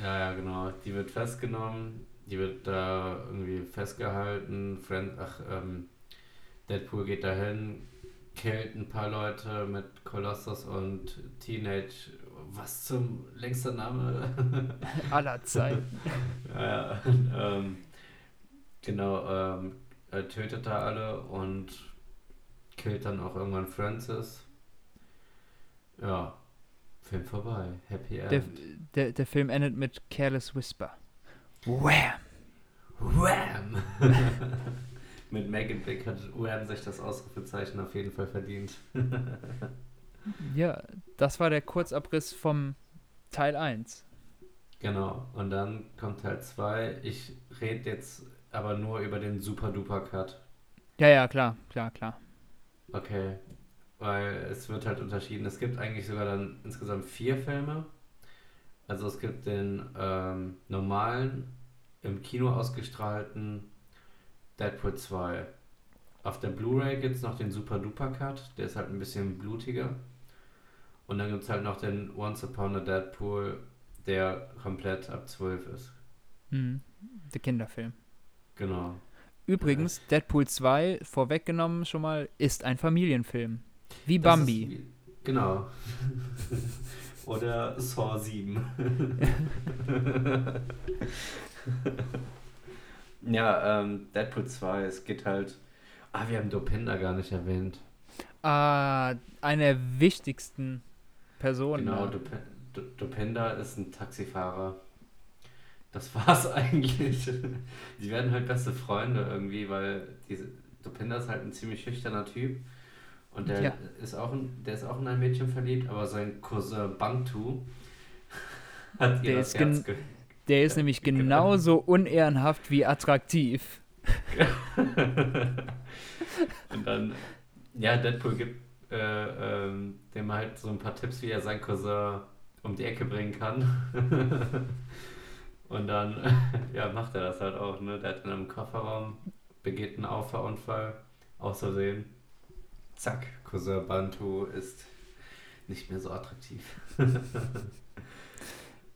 [SPEAKER 2] Ja, ja, genau. Die wird festgenommen, die wird da irgendwie festgehalten. Friend, ach, ähm, Deadpool geht dahin, killt ein paar Leute mit Colossus und Teenage. Was zum längster Name?
[SPEAKER 1] Aller Zeiten.
[SPEAKER 2] ja, ähm, genau, ähm, er tötet da alle und killt dann auch irgendwann Francis. Ja, Film vorbei. Happy End.
[SPEAKER 1] Der, der, der Film endet mit Careless Whisper. Wham!
[SPEAKER 2] Wham! Mit Megan Big hat Wham sich das Ausrufezeichen auf jeden Fall verdient.
[SPEAKER 1] Ja, das war der Kurzabriss vom Teil 1.
[SPEAKER 2] Genau, und dann kommt Teil 2. Ich rede jetzt aber nur über den Super Duper Cut.
[SPEAKER 1] Ja, ja, klar, klar, klar.
[SPEAKER 2] Okay, weil es wird halt unterschieden. Es gibt eigentlich sogar dann insgesamt vier Filme. Also es gibt den ähm, normalen, im Kino ausgestrahlten Deadpool 2. Auf der Blu-ray gibt es noch den Super Duper Cut, der ist halt ein bisschen blutiger. Und dann gibt es halt noch den Once Upon a Deadpool, der komplett ab 12 ist.
[SPEAKER 1] Mhm. Der Kinderfilm.
[SPEAKER 2] Genau.
[SPEAKER 1] Übrigens, Deadpool 2, vorweggenommen schon mal, ist ein Familienfilm. Wie
[SPEAKER 2] Das
[SPEAKER 1] Bambi.
[SPEAKER 2] Ist, genau. Oder Saw 7. ja, ähm, Deadpool 2, es geht halt. Ah, wir haben Dopinder gar nicht erwähnt.
[SPEAKER 1] Ah, eine der wichtigsten Personen.
[SPEAKER 2] Genau,
[SPEAKER 1] da.
[SPEAKER 2] Dop Do- Dopinder ist ein Taxifahrer. Das war's eigentlich. Die werden halt beste Freunde irgendwie, weil diese Dopinder ist halt ein ziemlich schüchterner Typ. Und der
[SPEAKER 1] Ja.
[SPEAKER 2] ist auch in, der ist auch in ein Mädchen verliebt, aber sein Cousin Bantu hat ihr
[SPEAKER 1] Der
[SPEAKER 2] das Herz ge
[SPEAKER 1] Der ist
[SPEAKER 2] Ja,
[SPEAKER 1] nämlich
[SPEAKER 2] genau.
[SPEAKER 1] genauso unehrenhaft wie attraktiv.
[SPEAKER 2] Und dann, ja, Deadpool gibt äh, ähm, dem halt so ein paar Tipps, wie er seinen Cousin um die Ecke bringen kann. Und dann, ja, macht er das halt auch, ne? Der hat in einem Kofferraum, begeht einen Auffahrunfall, aus Versehen. Zack, Cousin Bantu ist nicht mehr so attraktiv.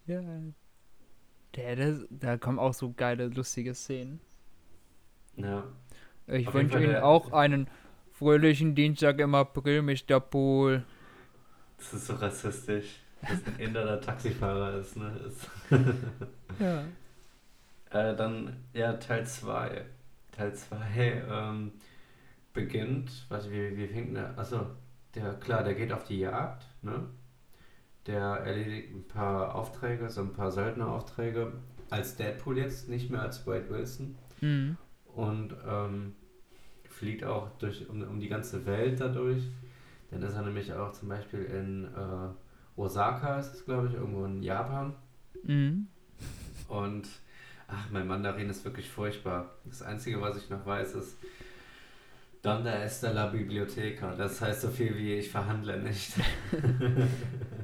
[SPEAKER 1] Ja. Der, der, da kommen auch so geile, lustige Szenen.
[SPEAKER 2] Ja,
[SPEAKER 1] Ich wünsche Ihnen auch einen fröhlichen Dienstag im April, Mr. Pool.
[SPEAKER 2] das ist so rassistisch, dass ein Inder der Taxifahrer ist, ne?
[SPEAKER 1] Ja.
[SPEAKER 2] Äh, dann, ja, Teil 2. Teil 2 ähm, beginnt, warte, wie, wie fängt der? Achso, der, klar, der geht auf die Jagd, ne? Der erledigt ein paar Aufträge, so ein paar Söldneraufträge. Als Deadpool jetzt, nicht mehr als Wade Wilson.
[SPEAKER 1] Mhm.
[SPEAKER 2] Und ähm, fliegt auch durch, um, um die ganze Welt dadurch. Dann ist er nämlich auch zum Beispiel in äh, Osaka, ist es glaube ich, irgendwo in Japan.
[SPEAKER 1] Mhm.
[SPEAKER 2] Und ach, mein Mandarin ist wirklich furchtbar. Das Einzige, was ich noch weiß, ist, Donde está la biblioteca? Das heißt so viel wie ich verhandle nicht.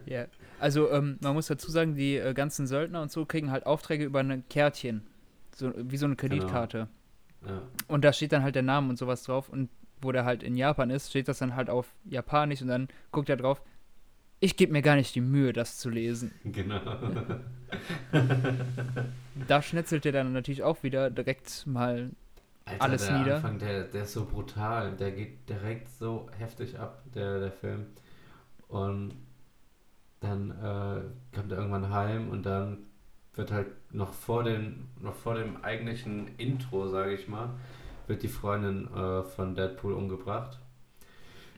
[SPEAKER 1] Ja, also ähm, man muss dazu sagen, die äh, ganzen Söldner und so kriegen halt Aufträge über ein Kärtchen. So, wie so eine Kreditkarte.
[SPEAKER 2] Ja.
[SPEAKER 1] Und da steht dann halt der Name und sowas drauf. Und wo der halt in Japan ist, steht das dann halt auf Japanisch und dann guckt er drauf. Ich gebe mir gar nicht die Mühe, das zu lesen.
[SPEAKER 2] Genau.
[SPEAKER 1] Da schnetzelt er dann natürlich auch wieder direkt mal.
[SPEAKER 2] Alter,
[SPEAKER 1] Alles
[SPEAKER 2] der
[SPEAKER 1] nieder.
[SPEAKER 2] Anfang, der, der ist so brutal. Der geht direkt so heftig ab, der, der Film. Und dann äh, kommt er irgendwann heim und dann wird halt noch vor, den, noch vor dem eigentlichen Intro, sage ich mal, wird die Freundin äh, von Deadpool umgebracht.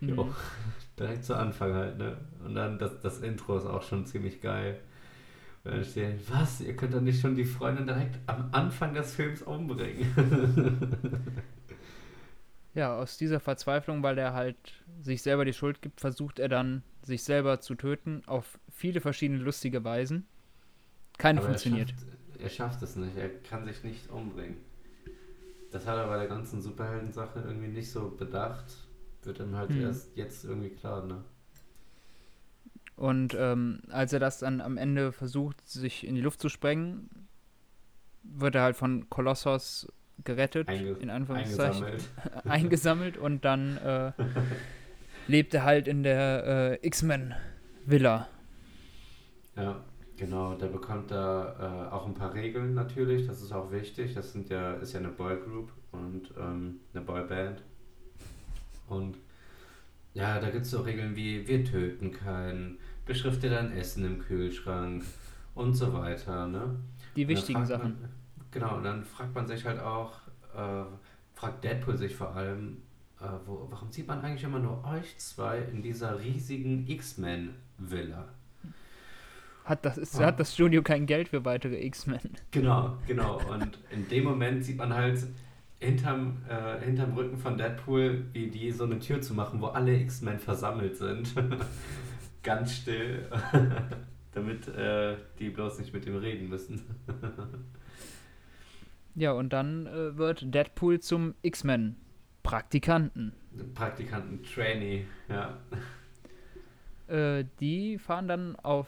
[SPEAKER 1] Mhm.
[SPEAKER 2] Jo, direkt zu Anfang halt, ne? Und dann das, das Intro ist auch schon ziemlich geil. Und dann stehen, was? Ihr könnt doch nicht schon die Freundin direkt am Anfang des Films umbringen.
[SPEAKER 1] Ja, aus dieser Verzweiflung, weil er halt sich selber die Schuld gibt, versucht er dann, sich selber zu töten, auf viele verschiedene lustige Weisen. Keine
[SPEAKER 2] Aber
[SPEAKER 1] funktioniert.
[SPEAKER 2] Er schafft, er schafft es nicht. Er kann sich nicht umbringen. Das hat er bei der ganzen Superhelden-Sache irgendwie nicht so bedacht. Wird ihm halt
[SPEAKER 1] Hm.
[SPEAKER 2] erst jetzt irgendwie klar, ne?
[SPEAKER 1] Und ähm, als er das dann am Ende versucht, sich in die Luft zu sprengen, wird er halt von Kolossos gerettet,
[SPEAKER 2] Einge
[SPEAKER 1] in Anführungszeichen,
[SPEAKER 2] eingesammelt.
[SPEAKER 1] eingesammelt und dann äh, lebt er halt in der äh, X-Men-Villa.
[SPEAKER 2] Ja, genau. Der bekommt da äh, auch ein paar Regeln natürlich. Das ist auch wichtig. Das sind ja, ist ja eine Boygroup und ähm, eine Boyband. Und ja, da gibt es so Regeln wie wir töten keinen, beschrifte dein Essen im Kühlschrank und so weiter, ne?
[SPEAKER 1] Die wichtigen Sachen.
[SPEAKER 2] Man, genau, und dann fragt man sich halt auch, äh, fragt Deadpool sich vor allem, äh, wo, warum sieht man eigentlich immer nur euch zwei in dieser riesigen X-Men-Villa?
[SPEAKER 1] Hat das, ist,
[SPEAKER 2] Ah.
[SPEAKER 1] hat das Studio kein Geld für weitere X-Men?
[SPEAKER 2] Genau, genau. Und in dem Moment sieht man halt hinterm, äh, hinterm Rücken von Deadpool, wie die so eine Tür zu machen, wo alle X-Men versammelt sind. Ganz still. Damit äh, die bloß nicht mit ihm reden müssen.
[SPEAKER 1] Ja, und dann äh, wird Deadpool zum X-Men-Praktikanten.
[SPEAKER 2] Praktikanten, Trainee, ja.
[SPEAKER 1] Äh, die fahren dann auf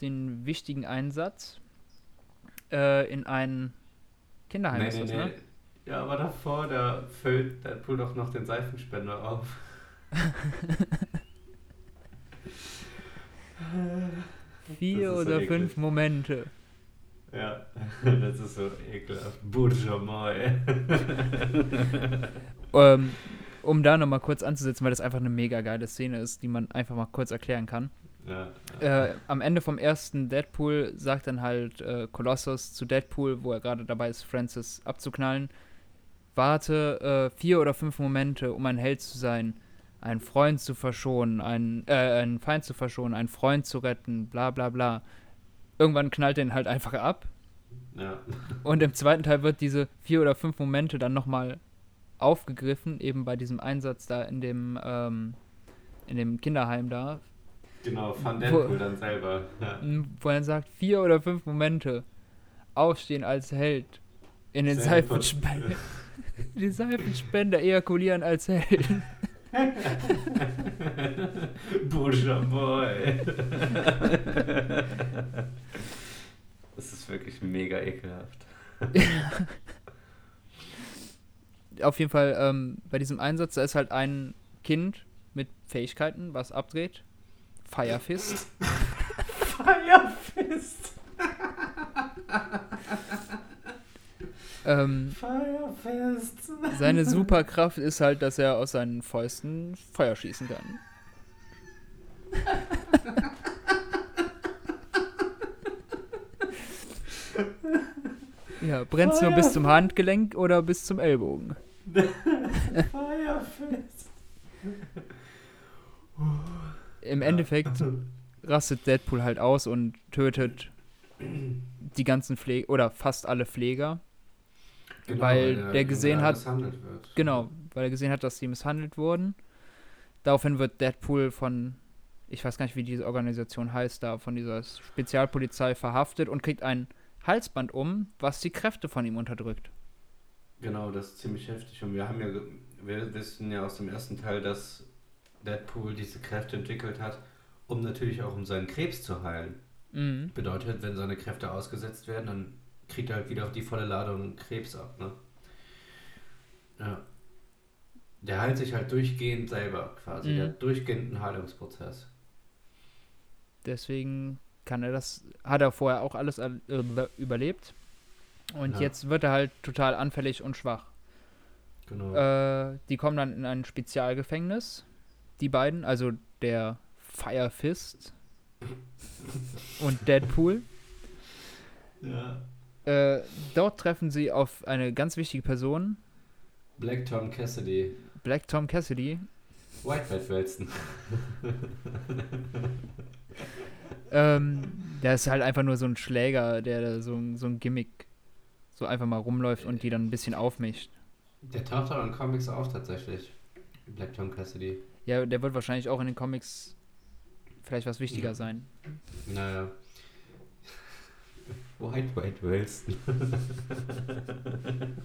[SPEAKER 1] den wichtigen Einsatz äh, in ein Kinderheim.
[SPEAKER 2] Nee,
[SPEAKER 1] ist
[SPEAKER 2] nee,
[SPEAKER 1] das,
[SPEAKER 2] nee.
[SPEAKER 1] ne?
[SPEAKER 2] Ja, aber davor, da füllt Deadpool doch noch den Seifenspender auf.
[SPEAKER 1] Vier
[SPEAKER 2] so
[SPEAKER 1] oder
[SPEAKER 2] eklig.
[SPEAKER 1] fünf Momente.
[SPEAKER 2] Ja, das ist so ekelhaft. Bourgeois.
[SPEAKER 1] Ähm, um da nochmal kurz anzusetzen, weil das einfach eine mega geile Szene ist, die man einfach mal kurz erklären kann.
[SPEAKER 2] Ja,
[SPEAKER 1] Äh, am Ende vom ersten Deadpool sagt dann halt äh, Colossus zu Deadpool, wo er gerade dabei ist, Francis abzuknallen, warte äh, vier oder fünf Momente, um ein Held zu sein, einen Freund zu verschonen, einen, äh, einen Feind zu verschonen, einen Freund zu retten, bla bla bla. Irgendwann knallt er ihn halt einfach ab.
[SPEAKER 2] ja.
[SPEAKER 1] Und im zweiten Teil wird diese vier oder fünf Momente dann nochmal aufgegriffen, eben bei diesem Einsatz da in dem, ähm, in dem Kinderheim da,
[SPEAKER 2] Genau, von
[SPEAKER 1] Wo-
[SPEAKER 2] Deadpool dann selber. Ja.
[SPEAKER 1] m, wo er sagt, vier oder fünf Momente aufstehen als Held, in den Seifenspender, die Seifenspender ejakulieren als Held.
[SPEAKER 2] Bourgeois. Das ist wirklich mega ekelhaft.
[SPEAKER 1] Auf jeden Fall, ähm, bei diesem Einsatz, da ist halt ein Kind mit Fähigkeiten, was abdreht. Firefist.
[SPEAKER 2] Firefist.
[SPEAKER 1] Ähm,
[SPEAKER 2] Firefist.
[SPEAKER 1] seine Superkraft ist halt, dass er aus seinen Fäusten Feuer schießen kann. Ja, brennt's nur bis zum Handgelenk oder bis zum Ellbogen?
[SPEAKER 2] Firefist.
[SPEAKER 1] Im Endeffekt rastet Deadpool halt aus und tötet die ganzen Pfleger oder fast alle Pfleger.
[SPEAKER 2] Genau,
[SPEAKER 1] Weil
[SPEAKER 2] er
[SPEAKER 1] der gesehen hat-. Genau, weil er gesehen hat, dass sie misshandelt wurden. Daraufhin wird Deadpool von, ich weiß gar nicht, wie diese Organisation heißt, da von dieser Spezialpolizei verhaftet und kriegt ein Halsband um, was die Kräfte von ihm unterdrückt.
[SPEAKER 2] Genau, das ist ziemlich heftig. Und wir haben ja wir wissen ja aus dem ersten Teil, dass Deadpool diese Kräfte entwickelt hat, um natürlich auch um seinen Krebs zu heilen.
[SPEAKER 1] Mhm.
[SPEAKER 2] Bedeutet, wenn seine Kräfte ausgesetzt werden, dann kriegt er halt wieder auf die volle Ladung Krebs ab, ne? Ja. Der heilt sich halt durchgehend selber quasi.
[SPEAKER 1] Mhm.
[SPEAKER 2] Der hat durchgehend einen Heilungsprozess.
[SPEAKER 1] Deswegen kann er das, hat er vorher auch alles äh, überlebt. Und
[SPEAKER 2] Ja.
[SPEAKER 1] jetzt wird er halt total anfällig und schwach.
[SPEAKER 2] Genau.
[SPEAKER 1] Äh, die kommen dann in ein Spezialgefängnis, die beiden, also der Fire Fist und Deadpool.
[SPEAKER 2] ja.
[SPEAKER 1] Äh, dort treffen sie auf eine ganz wichtige Person,
[SPEAKER 2] Black Tom Cassidy.
[SPEAKER 1] Black Tom Cassidy.
[SPEAKER 2] Whitehead wälzen.
[SPEAKER 1] Ähm, der ist halt einfach nur so ein Schläger, der so, ein- so ein Gimmick so einfach mal rumläuft und die dann ein bisschen aufmischt.
[SPEAKER 2] Der taucht auch in Comics auf tatsächlich. Black Tom Cassidy.
[SPEAKER 1] Ja, der wird wahrscheinlich auch in den Comics vielleicht was wichtiger
[SPEAKER 2] Ja.
[SPEAKER 1] sein.
[SPEAKER 2] Naja. White White Wilson.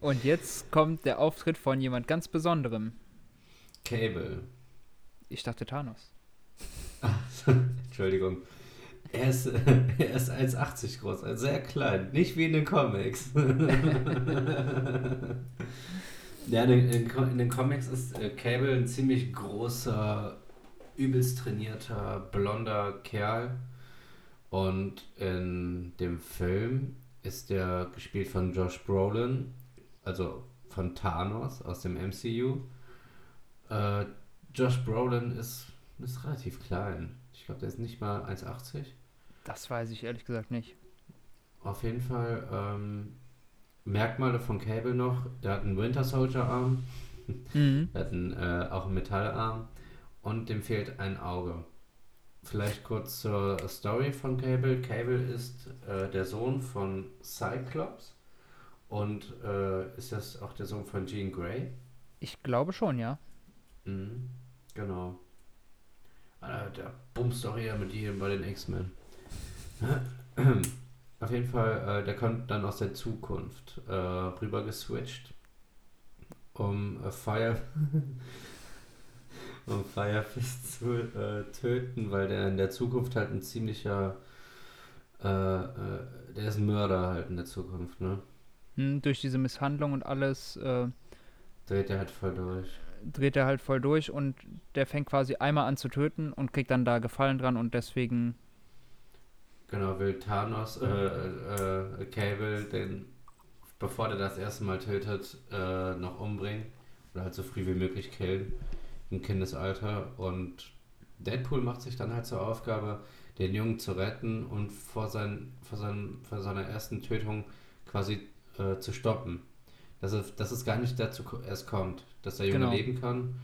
[SPEAKER 1] Und jetzt kommt der Auftritt von jemand ganz Besonderem.
[SPEAKER 2] Cable.
[SPEAKER 1] Ich dachte Thanos.
[SPEAKER 2] Entschuldigung. Er ist, er ist 1,80 groß, also sehr klein. Nicht wie in den Comics. Ja, in in den Comics ist äh, Cable ein ziemlich großer, übelst trainierter, blonder Kerl. Und in dem Film ist der gespielt von Josh Brolin, also von Thanos aus dem MCU. Äh, Josh Brolin ist, ist relativ klein. Ich glaube, der ist nicht mal 1,80.
[SPEAKER 1] Das weiß ich ehrlich gesagt nicht.
[SPEAKER 2] Auf jeden Fall ähm, Merkmale von Cable noch. Der hat einen Winter Soldier Arm,
[SPEAKER 1] Mhm.
[SPEAKER 2] der hat einen, äh, auch einen Metallarm und dem fehlt ein Auge. Vielleicht kurz zur Story von Cable. Cable ist äh, der Sohn von Cyclops und äh, ist das auch der Sohn von Jean Grey.
[SPEAKER 1] Ich glaube schon, ja.
[SPEAKER 2] Mhm, genau. Alter, der bumst doch eher mit jedem bei den X-Men. Auf jeden Fall, äh, der kommt dann aus der Zukunft äh, rüber geswitcht, um äh, Fire um Firefist zu äh, töten, weil der in der Zukunft halt ein ziemlicher äh, äh, der ist ein Mörder halt in der Zukunft, ne?
[SPEAKER 1] Hm, durch diese Misshandlung und alles äh,
[SPEAKER 2] Dreht er halt voll durch.
[SPEAKER 1] dreht er halt voll durch und der fängt quasi einmal an zu töten und kriegt dann da Gefallen dran und deswegen
[SPEAKER 2] Genau, will Thanos, äh, äh, Cable, den, bevor der das erste Mal tötet, äh, noch umbringen. Oder halt so früh wie möglich killen. Im Kindesalter. Und Deadpool macht sich dann halt zur Aufgabe, den Jungen zu retten und vor, sein, vor, seinem, vor seiner ersten Tötung quasi äh, zu stoppen. Dass es, dass es gar nicht dazu erst kommt, dass der Junge
[SPEAKER 1] Genau.
[SPEAKER 2] leben kann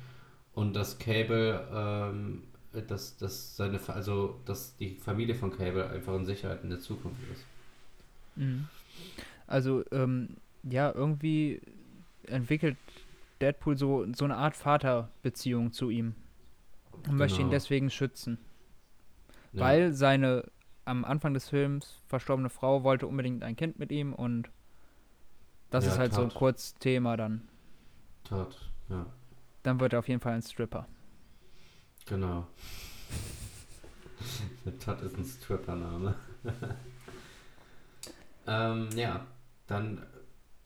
[SPEAKER 2] und dass Cable, ähm, dass, dass seine, also dass die Familie von Cable einfach in Sicherheit in der Zukunft ist.
[SPEAKER 1] Mhm. Also, ähm, ja, irgendwie entwickelt Deadpool so, so eine Art Vaterbeziehung zu ihm. Und möchte ihn
[SPEAKER 2] Genau.
[SPEAKER 1] deswegen schützen.
[SPEAKER 2] Ja,
[SPEAKER 1] Weil seine am Anfang des Films verstorbene Frau wollte unbedingt ein Kind mit ihm und das
[SPEAKER 2] Ja,
[SPEAKER 1] ist halt so
[SPEAKER 2] Todd.
[SPEAKER 1] kurz Thema dann.
[SPEAKER 2] Todd, ja,
[SPEAKER 1] Dann wird er auf jeden Fall ein Stripper.
[SPEAKER 2] Genau. Todd ist ein Stripper-Name. ähm, ja, dann,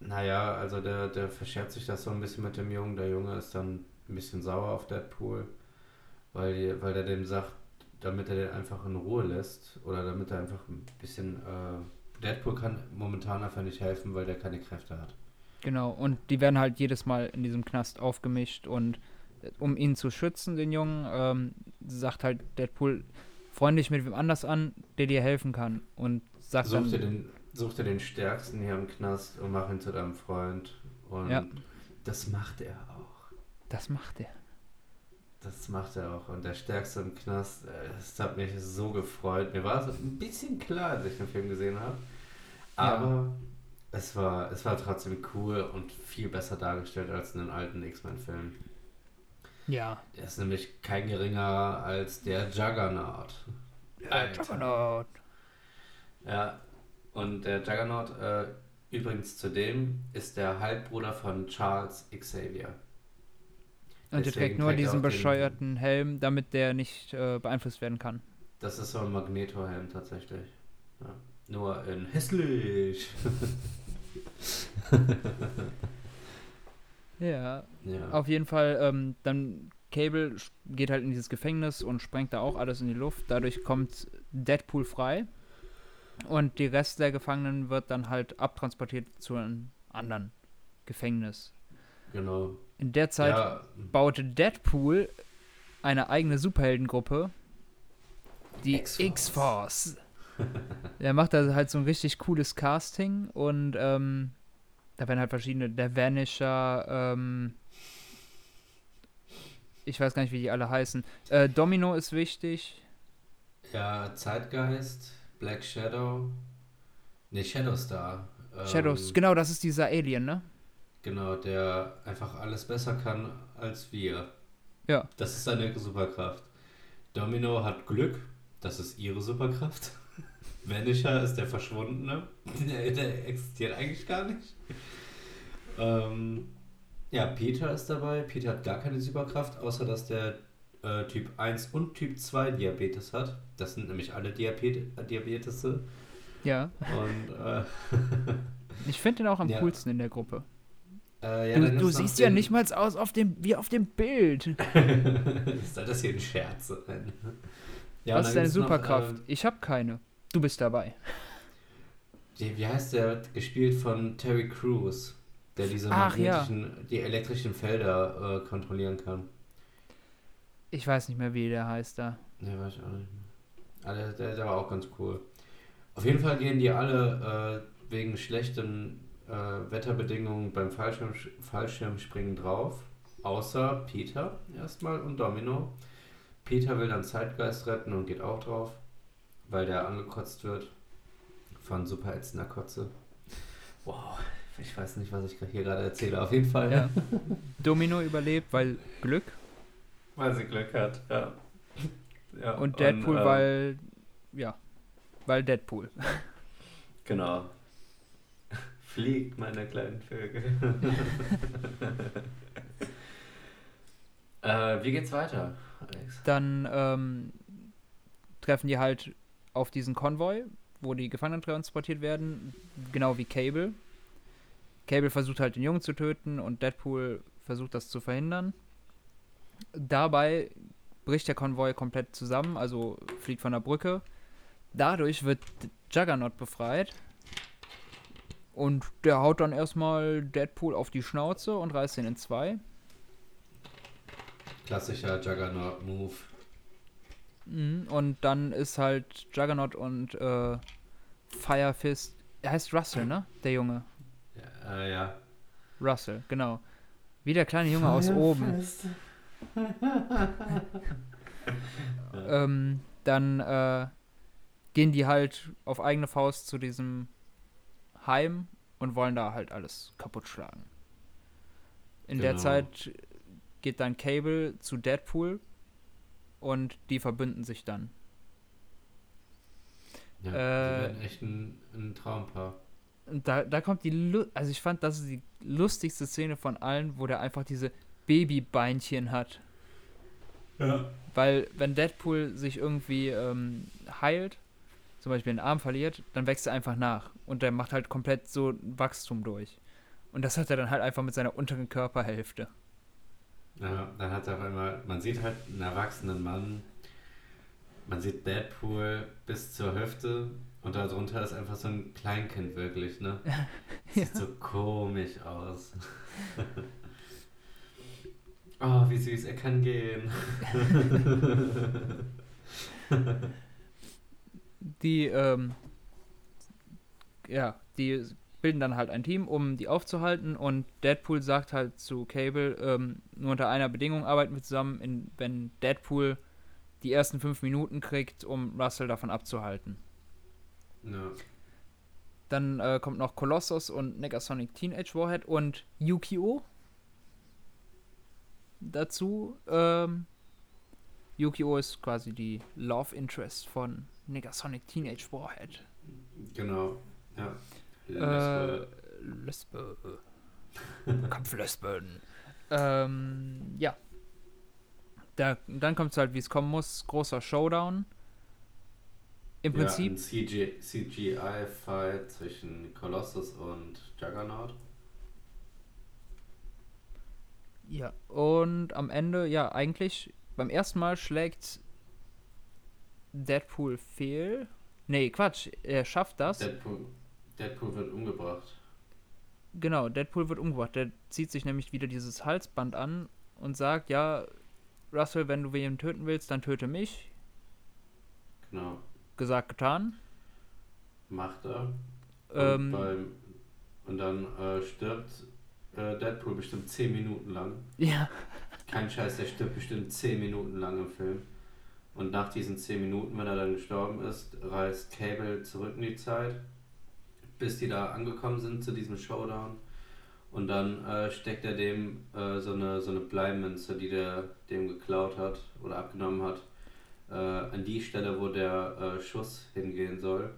[SPEAKER 2] naja, also der, der verschert sich das so ein bisschen mit dem Jungen. Der Junge ist dann ein bisschen sauer auf Deadpool, weil, weil der dem sagt, damit er den einfach in Ruhe lässt oder damit er einfach ein bisschen. Äh, Deadpool kann momentan einfach nicht helfen, weil der keine Kräfte hat.
[SPEAKER 1] Genau, und die werden halt jedes Mal in diesem Knast aufgemischt und um ihn zu schützen, den Jungen, ähm, sagt halt Deadpool, freund dich mit wem anders an, der dir helfen kann. Und sagt
[SPEAKER 2] Such dir,
[SPEAKER 1] dann,
[SPEAKER 2] den, such dir den Stärksten hier im Knast und mach ihn zu deinem Freund. Und
[SPEAKER 1] Ja.
[SPEAKER 2] das macht er auch.
[SPEAKER 1] das macht er.
[SPEAKER 2] Das macht er auch. Und der Stärkste im Knast, äh, das hat mich so gefreut. Mir war es ein bisschen klar, als ich den Film gesehen habe. Aber es, war, es war trotzdem cool und viel besser dargestellt als in den alten X-Men-Filmen.
[SPEAKER 1] Ja.
[SPEAKER 2] Er ist nämlich kein geringer als der Juggernaut. Alter.
[SPEAKER 1] Juggernaut.
[SPEAKER 2] Ja, und der Juggernaut, äh, übrigens zudem ist der Halbbruder von Charles Xavier.
[SPEAKER 1] Und der trägt nur diesen
[SPEAKER 2] auch den-
[SPEAKER 1] bescheuerten Helm, damit der nicht äh, beeinflusst werden kann.
[SPEAKER 2] Das ist so ein Magneto-Helm tatsächlich. Ja. Nur in hässlich.
[SPEAKER 1] Ja,
[SPEAKER 2] ja.
[SPEAKER 1] auf jeden Fall, ähm, dann Cable geht halt in dieses Gefängnis und sprengt da auch alles in die Luft. Dadurch kommt Deadpool frei. Und die Rest der Gefangenen wird dann halt abtransportiert zu einem anderen Gefängnis.
[SPEAKER 2] Genau.
[SPEAKER 1] In der Zeit
[SPEAKER 2] ja,
[SPEAKER 1] baute Deadpool eine eigene Superheldengruppe, die
[SPEAKER 2] X-Force.
[SPEAKER 1] Der macht da halt so ein richtig cooles Casting und ähm, da werden halt verschiedene, der Vanisher, ähm, ich weiß gar nicht, wie die alle heißen. Äh, Domino ist wichtig.
[SPEAKER 2] ja, Zeitgeist, Black Shadow. Ne, Shadowstar. Ähm,
[SPEAKER 1] Shadows, genau, das ist dieser Alien, ne?
[SPEAKER 2] Genau, der einfach alles besser kann als wir.
[SPEAKER 1] Ja.
[SPEAKER 2] Das ist seine Superkraft. Domino hat Glück, das ist ihre Superkraft. Vanisher ist der Verschwundene. Der, der existiert eigentlich gar nicht. Ähm, ja, Peter ist dabei. Peter hat gar keine Superkraft, außer dass der äh, Typ 1 und Typ 2 Diabetes hat. Das sind nämlich alle Diabete Diabetese.
[SPEAKER 1] Ja.
[SPEAKER 2] Und äh,
[SPEAKER 1] Ich finde den auch am
[SPEAKER 2] Ja.
[SPEAKER 1] coolsten in der Gruppe.
[SPEAKER 2] äh, ja,
[SPEAKER 1] du du siehst ja nicht mal aus auf dem, wie auf dem Bild.
[SPEAKER 2] Soll das hier ein Scherz? Ja,
[SPEAKER 1] Was ist deine
[SPEAKER 2] gibt's noch,
[SPEAKER 1] Superkraft?
[SPEAKER 2] ähm,
[SPEAKER 1] ich habe keine. Du bist dabei.
[SPEAKER 2] Wie, heißt der? Gespielt von Terry Crews, der diese
[SPEAKER 1] Ach, ja.
[SPEAKER 2] die elektrischen Felder äh, kontrollieren kann.
[SPEAKER 1] Ich weiß nicht mehr, wie der heißt da.
[SPEAKER 2] Ne, weiß ich auch nicht mehr. Aber der, der, der war auch ganz cool. Auf jeden Fall gehen die alle äh, wegen schlechten äh, Wetterbedingungen beim Fallschirm, Fallschirmspringen drauf. Außer Peter erstmal und Domino. Peter will dann Zeitgeist retten und geht auch drauf, weil der angekotzt wird von super ätzender Kotze. Wow, ich weiß nicht, was ich hier gerade erzähle. Auf jeden Fall.
[SPEAKER 1] Ja. Domino überlebt, weil Glück.
[SPEAKER 2] Weil sie Glück hat, ja. ja
[SPEAKER 1] Und Deadpool,
[SPEAKER 2] ähm,
[SPEAKER 1] weil. Ja. Weil Deadpool.
[SPEAKER 2] Genau. Fliegt, meine kleinen Vögel. äh, wie geht's weiter, Alex?
[SPEAKER 1] Dann ähm, treffen die halt auf diesen Konvoi, wo die Gefangenen transportiert werden. Genau wie Cable. Cable versucht halt den Jungen zu töten und Deadpool versucht das zu verhindern. Dabei bricht der Konvoi komplett zusammen, also fliegt von der Brücke. Dadurch wird Juggernaut befreit. Und der haut dann erstmal Deadpool auf die Schnauze und reißt ihn in zwei.
[SPEAKER 2] Klassischer Juggernaut-Move.
[SPEAKER 1] Mhm, Und dann ist halt Juggernaut und äh, Firefist. Er heißt Russell, ne? Der Junge.
[SPEAKER 2] Ja, äh, ja.
[SPEAKER 1] Russell, genau. Wie der kleine Junge aus oben. Ähm, dann äh, gehen die halt auf eigene Faust zu diesem Heim und wollen da halt alles kaputt schlagen. In der
[SPEAKER 2] Genau.
[SPEAKER 1] Zeit geht dann Cable zu Deadpool und die verbünden sich dann.
[SPEAKER 2] ja
[SPEAKER 1] Äh,
[SPEAKER 2] die werden echt ein, ein Traumpaar.
[SPEAKER 1] Und da, da kommt die, Lu also ich fand, das ist die lustigste Szene von allen, wo der einfach diese Babybeinchen hat.
[SPEAKER 2] Ja.
[SPEAKER 1] Weil wenn Deadpool sich irgendwie ähm, heilt, zum Beispiel den Arm verliert, dann wächst er einfach nach. Und der macht halt komplett so ein Wachstum durch. Und das hat er dann halt einfach mit seiner unteren Körperhälfte.
[SPEAKER 2] Ja, dann hat er auf einmal, man sieht halt einen erwachsenen Mann, man sieht Deadpool bis zur Hüfte und darunter ist einfach so ein Kleinkind wirklich, ne? Sieht so komisch aus. oh, wie süß, er kann gehen.
[SPEAKER 1] Die, ähm, ja, die bilden dann halt ein Team, um die aufzuhalten. Und Deadpool sagt halt zu Cable, ähm, nur unter einer Bedingung arbeiten wir zusammen, in, wenn Deadpool die ersten fünf Minuten kriegt, um Russell davon abzuhalten.
[SPEAKER 2] Ja.
[SPEAKER 1] Dann äh, kommt noch Colossus und Negasonic Teenage Warhead und Yukio dazu. Ähm, Yukio ist quasi die Love Interest von Negasonic Teenage Warhead.
[SPEAKER 2] Genau, ja.
[SPEAKER 1] Äh, Lesbe. Kampflesben. ähm, ja. Da, dann kommt es halt, wie es kommen muss. Großer Showdown. Im Prinzip.
[SPEAKER 2] Ja, ein CGI-Fight zwischen Colossus und Juggernaut.
[SPEAKER 1] Ja, und am Ende, ja, eigentlich beim ersten Mal schlägt Deadpool fehl. Nee, Quatsch, er schafft das.
[SPEAKER 2] Deadpool, Deadpool wird umgebracht.
[SPEAKER 1] Genau, Deadpool wird umgebracht. Der zieht sich nämlich wieder dieses Halsband an und sagt, ja, Russell, wenn du wen töten willst, dann töte mich.
[SPEAKER 2] Genau.
[SPEAKER 1] Gesagt, getan.
[SPEAKER 2] Macht er.
[SPEAKER 1] Ähm,
[SPEAKER 2] und, beim, und dann äh, stirbt äh, Deadpool bestimmt 10 Minuten lang.
[SPEAKER 1] ja.
[SPEAKER 2] Kein Scheiß, der stirbt bestimmt 10 Minuten lang im Film. Und nach diesen 10 Minuten, wenn er dann gestorben ist, reist Cable zurück in die Zeit, bis die da angekommen sind zu diesem Showdown. Und dann äh, steckt er dem äh, so eine, so eine Bleimünze, die der dem geklaut hat oder abgenommen hat, äh, an die Stelle, wo der äh, Schuss hingehen soll.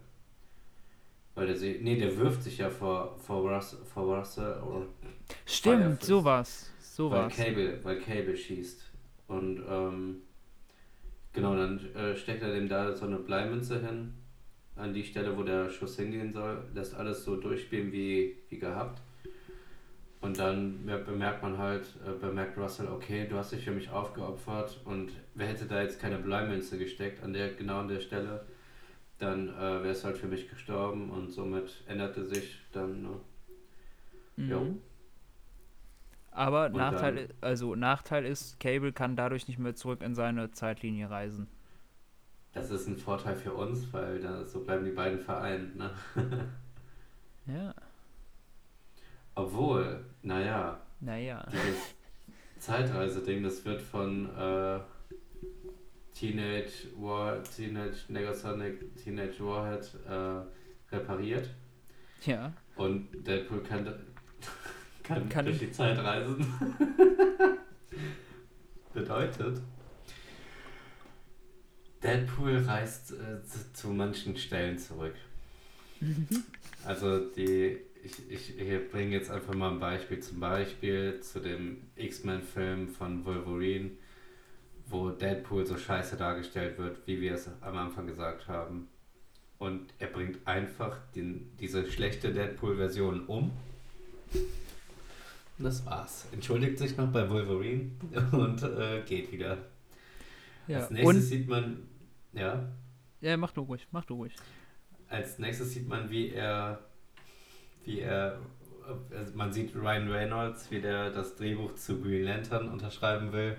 [SPEAKER 2] Weil der sie. Nee, der wirft sich ja vor, vor, Russell, vor Russell oder
[SPEAKER 1] Stimmt,
[SPEAKER 2] Firefist.
[SPEAKER 1] sowas.
[SPEAKER 2] weil
[SPEAKER 1] Sowas.
[SPEAKER 2] Cable, weil Cable schießt. Und ähm, genau, dann äh, steckt er dem da so eine Bleimünze hin, an die Stelle, wo der Schuss hingehen soll, lässt alles so durchspielen wie, wie gehabt. Und dann mer- bemerkt man halt, äh, bemerkt Russell, okay, du hast dich für mich aufgeopfert und wer hätte da jetzt keine Bleimünze gesteckt an der, genau an der Stelle, dann äh, wäre es halt für mich gestorben und somit änderte sich dann, ne? Jo.
[SPEAKER 1] Mhm. Aber
[SPEAKER 2] Und
[SPEAKER 1] Nachteil,
[SPEAKER 2] dann-
[SPEAKER 1] also Nachteil ist, Cable kann dadurch nicht mehr zurück in seine Zeitlinie reisen.
[SPEAKER 2] Das ist ein Vorteil für uns, weil da, so bleiben die beiden vereint, ne?
[SPEAKER 1] Ja,
[SPEAKER 2] Obwohl, naja,
[SPEAKER 1] naja.
[SPEAKER 2] dieses Zeitreise-Ding, das wird von äh, Teenage War, Teenage Negasonic, Teenage Warhead äh, repariert
[SPEAKER 1] Ja.
[SPEAKER 2] und Deadpool kann, kann,
[SPEAKER 1] Kann-
[SPEAKER 2] durch die Zeit reisen. Bedeutet, Deadpool reist äh, zu, zu manchen Stellen zurück. Also die, ich, ich, ich bringe jetzt einfach mal ein Beispiel. Zum Beispiel zu dem X-Men-Film von Wolverine, wo Deadpool so scheiße dargestellt wird, wie wir es am Anfang gesagt haben. Und er bringt einfach den, diese schlechte Deadpool-Version um. Und das war's. Entschuldigt sich noch bei Wolverine und äh, geht wieder.
[SPEAKER 1] Ja.
[SPEAKER 2] Als nächstes
[SPEAKER 1] Und,
[SPEAKER 2] sieht man, ja,
[SPEAKER 1] ja, mach du ruhig, mach du ruhig.
[SPEAKER 2] als nächstes sieht man, wie er, wie er, also man sieht Ryan Reynolds, wie der das Drehbuch zu Green Lantern unterschreiben will.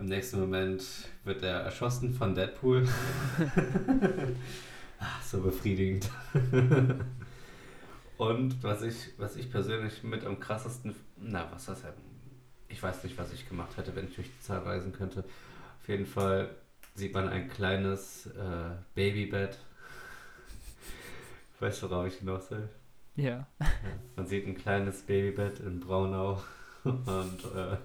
[SPEAKER 2] Im nächsten Moment wird er erschossen von Deadpool. Ach, so befriedigend. Und was ich, was ich persönlich mit am krassesten, na, was das ja, ich weiß nicht, was ich gemacht hätte, wenn ich durch die Zeit reisen könnte. Auf jeden Fall sieht man ein kleines äh, Babybett. Weißt du, worauf ich hinaus will?
[SPEAKER 1] Ja.
[SPEAKER 2] Ja, man sieht ein kleines Babybett in Braunau und äh,